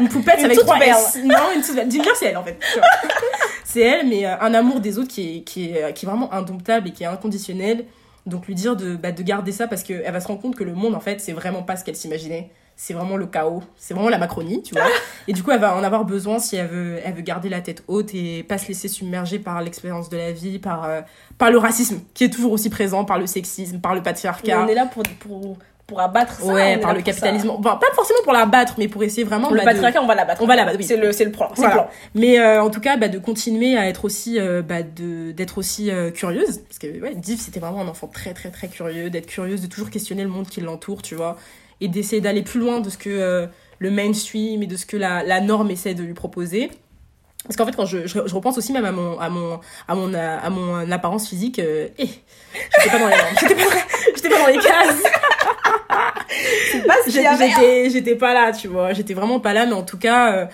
Une poupette (laughs) Une avec trois. S. Non, une toute belle. Ginger, c'est elle en fait. (laughs) c'est elle, mais euh, un amour des autres qui est, qui est, qui est vraiment indomptable et qui est inconditionnel. Donc lui dire de, bah, de garder ça parce qu'elle va se rendre compte que le monde, en fait, c'est vraiment pas ce qu'elle s'imaginait. C'est vraiment le chaos. C'est vraiment la Macronie, tu vois. (laughs) Et du coup, elle va en avoir besoin si elle veut, elle veut garder la tête haute et pas se laisser submerger par l'expérience de la vie, par, euh, par le racisme qui est toujours aussi présent, par le sexisme, par le patriarcat. on est là pour, pour, pour abattre ça. ouais, par le capitalisme. Enfin, pas forcément pour la battre, mais pour essayer vraiment Le bah, de- patriarcat, on va l'abattre. On va l'abattre, oui. C'est le, c'est le plan. Voilà. le plan. Mais euh, en tout cas, bah, de continuer à être aussi, euh, bah, de d'être aussi euh, curieuse, parce que ouais, Div c'était vraiment un enfant très très très curieux, d'être curieuse, de toujours questionner le monde qui l'entoure, tu vois, et d'essayer d'aller plus loin de ce que le mainstream et de ce que la, la norme essaie de lui proposer. Parce qu'en fait, quand je, je, je repense aussi même à mon, à mon, à mon, à mon apparence physique, euh, eh, j'étais pas dans les (laughs) j'étais pas, pas dans les cases. (laughs) C'est pas ce avait. J'étais, pas là, tu vois. J'étais vraiment pas là, mais en tout cas. euh,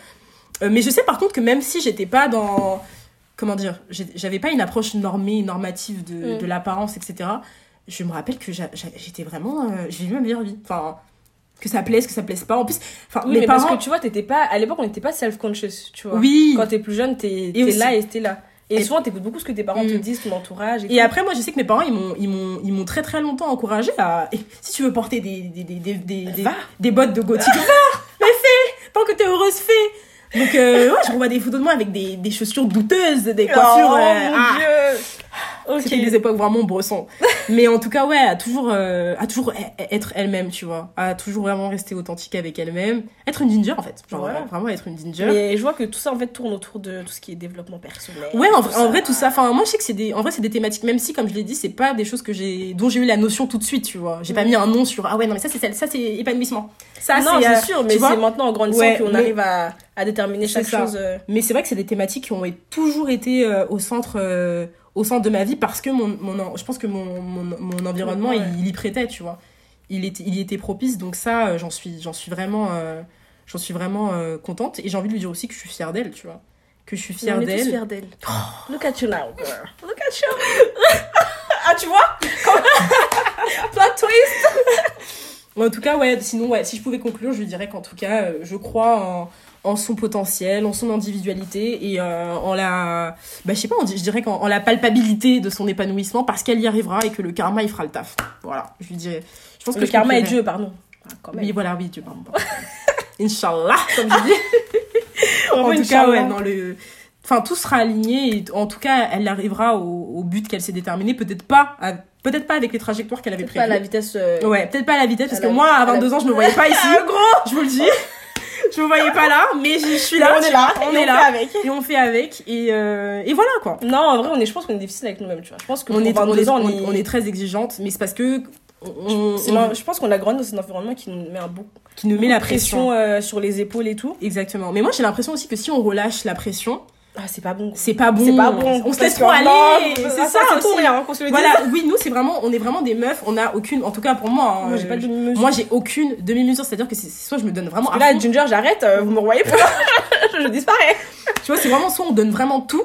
euh, mais je sais par contre que même si j'étais pas dans. Comment dire J'avais pas une approche normée, normative de, Mm. de l'apparence, etc. Je me rappelle que j'étais vraiment. Euh, j'ai vu ma meilleure vie. Enfin, que ça plaise, que ça plaise pas. En plus, enfin, Oui, mes mais parents. parce que tu vois, t'étais pas. À l'époque, on n'était pas self-conscious, tu vois. oui. Quand t'es plus jeune, t'es là et t'es là. Et, Et- souvent, t'écoutes beaucoup ce que tes parents te Mm. disent, ton entourage. Et, après, moi, je sais que mes parents, ils m'ont, ils m'ont, ils m'ont très très longtemps encouragé à. Si tu veux porter des, des, des, des, des, des, bottes de gothique, va Mais fais Tant que t'es heureuse, fais Donc, euh, ouais, je revois des photos de moi avec des, des chaussures douteuses, des coiffures. Oh, euh, mon ah, dieu Ok. C'était des époques vraiment bressons. (laughs) Mais en tout cas, ouais, à toujours, euh, à toujours e- être elle-même, tu vois. À toujours vraiment rester authentique avec elle-même. Être une ginger, en fait. Genre, Ouais. vraiment être une ginger. Mais je vois que tout ça, en fait, tourne autour de tout ce qui est développement personnel. Ouais, en, vrai- en ça. vrai, tout ça. Enfin, moi, je sais que c'est des, en vrai, c'est des thématiques, même si, comme je l'ai dit, c'est pas des choses que j'ai, dont j'ai eu la notion tout de suite, tu vois. J'ai pas Mm. mis un nom sur, ah ouais, non, mais ça, c'est, ça, c'est épanouissement. Ça, non, c'est, euh, sûr, mais c'est maintenant en grandissant Ouais, qu'on mais- arrive à, à déterminer chaque ça. chose. euh, Mais c'est vrai que c'est des thématiques qui ont toujours été euh, au centre, euh, au centre de ma vie parce que mon, mon je pense que mon, mon, mon environnement, Ouais. il, il y prêtait, tu vois. Il était, il y était propice, donc ça, euh, j'en suis, j'en suis vraiment, euh, j'en suis vraiment euh, contente. Et j'ai envie de lui dire aussi que je suis fière d'elle, tu vois. Que je suis fière d'elle. fiers d'elle. Look at you now, girl. Look at you. (laughs) ah, tu vois? (laughs) Plot twist En tout cas, ouais, sinon, ouais, si je pouvais conclure, je lui dirais qu'en tout cas, je crois en, en son potentiel, en son individualité et euh, en la. Bah, je sais pas, on dit- je dirais qu'en en la palpabilité de son épanouissement parce qu'elle y arrivera et que le karma, il fera le taf. Voilà, je lui dirais. Je pense que Le karma est. Dieu, pardon. Ah, quand même. Oui, voilà, oui, Dieu, pardon. pardon. (laughs) Inch'Allah, comme je dis. (laughs) en tout cas, ouais, dans le. Enfin, tout sera aligné et en tout cas, elle arrivera au, au but qu'elle s'est déterminé. Peut-être pas, à- peut-être pas avec les trajectoires qu'elle avait Peut-être pas à prévues. la vitesse. euh, Ouais, peut-être pas à la vitesse, parce À que moi, à à la- 22 ans, je me voyais pas (laughs) ici. Ah, gros Je vous le dis. Je me voyais pas là, mais je suis là. on est là, On est fait là. avec. Et on fait avec. Et, euh, et voilà, quoi. Non, en vrai, on est, je pense qu'on est difficile avec nous-mêmes, tu vois. Je pense que On est, on, 22 est, ans, on, est, est, on est très exigeante, mais c'est parce que. On, on- je pense qu'on a grandi dans un environnement qui nous met un beaucoup qui nous met la pression. pression euh, sur les épaules et tout. Exactement. Mais moi, j'ai l'impression aussi que si on relâche la pression, Ah, c'est pas bon. c'est pas bon. C'est pas bon. On se laisse trop aller. C'est ah, ça, c'est tout aussi. rien, qu'on se le dise. Voilà, oui, nous, c'est vraiment, on est vraiment des meufs. On a aucune, en tout cas pour moi. hein, Moi, j'ai pas de je- demi-mesure. Moi, j'ai aucune demi-mesure. C'est-à-dire que c'est soit je me donne vraiment à Là. Ginger, j'arrête, euh, vous me revoyez pas. (laughs) (laughs) je, disparais. Tu vois, c'est vraiment soit on donne vraiment tout,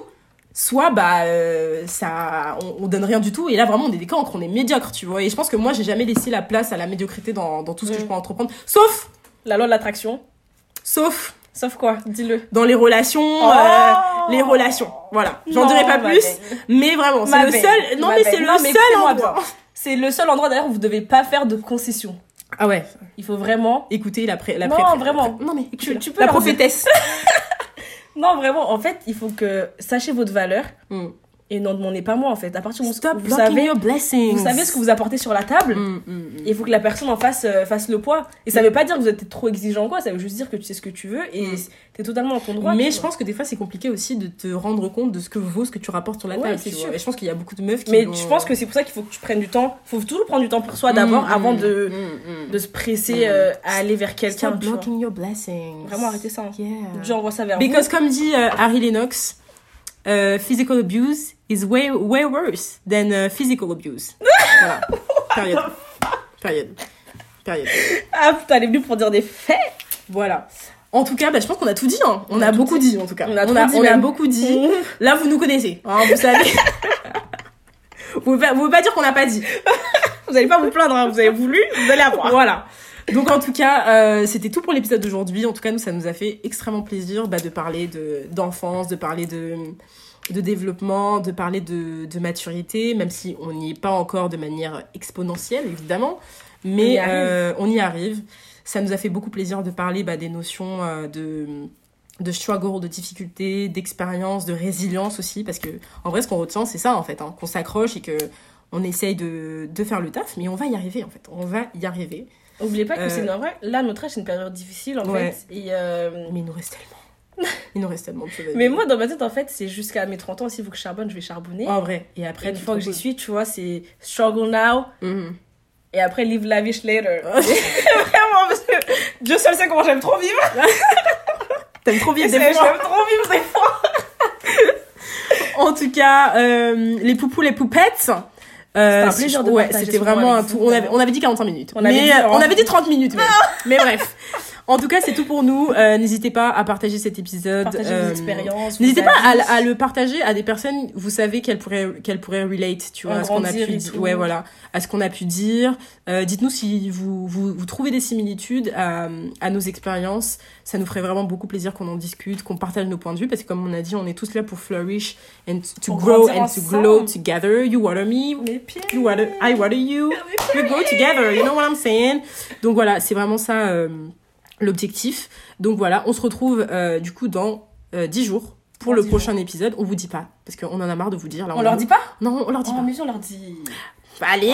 soit bah euh, ça on, on donne rien du tout et là vraiment on est des cancres, on est médiocre, tu vois. Et je pense que moi j'ai jamais laissé la place à la médiocrité dans, dans tout ce que Mm. je peux entreprendre, sauf La loi de l'attraction. sauf Sauf quoi? Dis-le. dans les relations, Oh euh, les relations. Voilà, j'en dirai pas plus, belle. mais vraiment c'est le belle, seul. Non ma mais c'est le seul endroit. C'est le seul endroit d'ailleurs où vous devez pas faire de concessions. Ah ouais, Il faut vraiment. écoutez la pré, la Non, pré- vraiment. Non mais Tu- écoutez, tu peux la prophétesse. (laughs) Non, vraiment, en fait, il faut que sachez votre valeur Mm. Et n'en demandez pas moins en fait. À partir du moment où vous savez, your blessings. vous savez ce que vous apportez sur la table, Mm, mm, mm. il faut que la personne en face euh, fasse le poids. Et ça veut pas dire que vous êtes trop exigeant quoi, ça veut juste dire que tu sais ce que tu veux et Mm. t'es totalement dans ton droit. mais tu je vois. pense que des fois c'est compliqué aussi de te rendre compte de ce que vaut ce que tu rapportes sur la Ouais, table. c'est tu sûr. Et je pense qu'il y a beaucoup de meufs qui. Mais vont- je pense que c'est pour ça qu'il faut que tu prennes du temps. faut toujours prendre du temps pour soi d'abord Mm, avant mm, de, mm, mm. de se presser Mm. euh, à aller vers quelqu'un. Tu blocking your blessings. Vraiment arrêtez ça. hein. Yeah. J'envoie ça vers Because comme dit euh, Harry Lennox, euh, physical abuse is way way worse than uh, physical abuse. (laughs) voilà. Période. Période. Période. Ah putain, elle est venue pour dire des faits. Voilà. En tout cas, bah, je pense qu'on a tout dit. hein. On, a, beaucoup dit. dit. en tout cas. On a on a, dit on a beaucoup dit. Là, vous nous connaissez. hein, vous savez. (laughs) vous pouvez vous pouvez pas dire qu'on n'a pas dit. Vous allez pas vous plaindre, hein, vous avez voulu, vous allez avoir. Voilà. Donc en tout cas, euh, c'était tout pour l'épisode d'aujourd'hui. En tout cas, nous, ça nous a fait extrêmement plaisir bah, de parler de d'enfance, de parler de de développement, de parler de, de maturité, même si on n'y est pas encore de manière exponentielle, évidemment. On y Mais euh, on y arrive. Ça nous a fait beaucoup plaisir de parler bah, des notions euh, de de struggle, de difficulté, d'expérience, de résilience aussi, parce que en vrai, ce qu'on retient, c'est ça en fait, hein, qu'on s'accroche et que on essaye de, de faire le taf, mais on va y arriver en fait, on va y arriver. Oubliez pas que Euh, c'est en vrai, là, notre âge, c'est une période difficile en Ouais. fait. Et, euh, Mais il nous reste tellement, il nous reste tellement de choses. à Mais moi, dans ma tête, en fait, c'est jusqu'à mes 30 ans, s'il faut que je charbonne, je vais charbonner. en vrai, et Et après, une fois que j'y suis, tu vois, c'est struggle now Mhm. et après live lavish later. (laughs) Vraiment, parce que Dieu seul sait comment j'aime trop vivre. (laughs) T'aimes trop vivre des J'aime fois. trop vivre des fois. (laughs) En tout cas, euh, les poupous, les poupettes. Euh, C'était ouais, c'était vraiment un tout. On avait, on avait dit 45 minutes. On avait mais dit, euh, on hein. avait dit 30 minutes même. mais bref. (laughs) En tout cas, c'est tout pour nous. Euh, N'hésitez pas à partager cet épisode. Partager euh, vos expériences. N'hésitez pas à, à le partager à des personnes, vous savez, qu'elles pourraient, qu'elles pourraient relate, tu vois, à ce qu'on a pu dire. Ouais, voilà. À ce qu'on a pu dire. Euh, Dites-nous si vous, vous, vous trouvez des similitudes à, à nos expériences. Ça nous ferait vraiment beaucoup plaisir qu'on en discute, qu'on partage nos points de vue, parce que comme on a dit, on est tous là pour flourish and to Pour grow and to glow together. You water me, you water, I water you. We grow together, you know what I'm saying? Donc voilà, c'est vraiment ça euh, l'objectif. Donc voilà, on se retrouve euh, du coup dans euh, 10 jours pour le 10 prochain épisode. On vous dit pas, parce qu'on en a marre de vous dire. Là, On leur dit pas Non, on leur dit Oh, pas. mais on leur dit. Allez (laughs)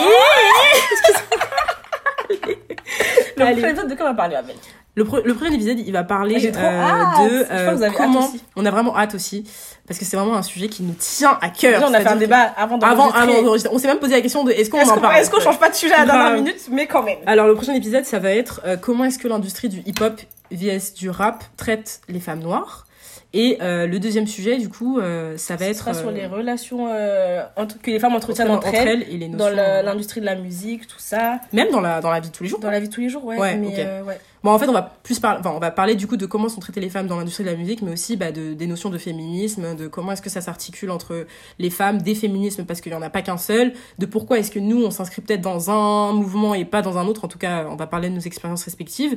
Le Allez. prochain épisode de quoi on va parler avec le, pre- le prochain épisode, il va parler J'ai trop euh, hâte. de vous avez comment... On a vraiment hâte aussi, parce que c'est vraiment un sujet qui nous tient à cœur. On a fait un débat avant d'enregistrer. avant. On s'est même posé la question de est-ce qu'on Est-ce en qu'on parle est-ce qu'on change pas de sujet à la dernière minute Mais quand même. Alors le prochain épisode, ça va être euh, comment est-ce que l'industrie du hip-hop vs du rap traite les femmes noires? Et euh, le deuxième sujet, du coup, euh, ça va Ce être sera sur euh, les relations euh, entre- que les femmes entretiennent entre entre elles, et les dans notions. la- l'industrie de la musique, tout ça, Même dans la, dans la vie de tous les jours. dans la vie de tous les jours, ouais. Ouais, mais ok. euh, ouais. Bon, en fait, on va plus parler, enfin, on va parler du coup de comment sont traitées les femmes dans l'industrie de la musique, mais aussi bah, de, des notions de féminisme, de comment est-ce que ça s'articule entre les femmes, des féminismes, parce qu'il n'y en a pas qu'un seul, de pourquoi est-ce que nous, on s'inscrit peut-être dans un mouvement et pas dans un autre. En tout cas, on va parler de nos expériences respectives.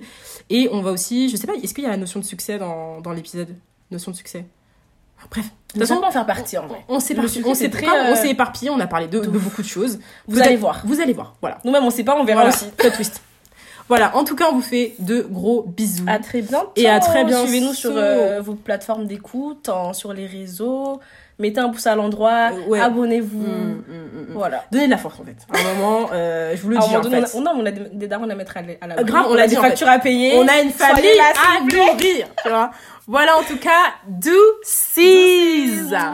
Et on va aussi, je sais pas, est-ce qu'il y a la notion de succès dans, dans l'épisode? Notion de succès Bref, de toute façon, en faire partie en vrai. on s'est on on euh, s'est éparpillé, on a parlé de, de beaucoup de choses. Vous allez voir. Vous allez voir, voilà. Nous-mêmes, on sait pas, on verra Voilà, aussi. plot twist. Voilà, en tout cas, on vous fait de gros bisous. À très bientôt. Et à très bientôt. Suivez-nous sur euh, vos plateformes d'écoute, sur les réseaux. Mettez un pouce à l'endroit. Euh, ouais. Abonnez-vous. Mm, mm, mm. Voilà. Donnez de la force en fait. À un moment, euh, je vous le dis en fait. on a, on a- des, des darons à mettre à la, à la grave, on a des fait. factures à payer. On a une famille à nourrir, tu vois. Voilà en tout cas, do seas.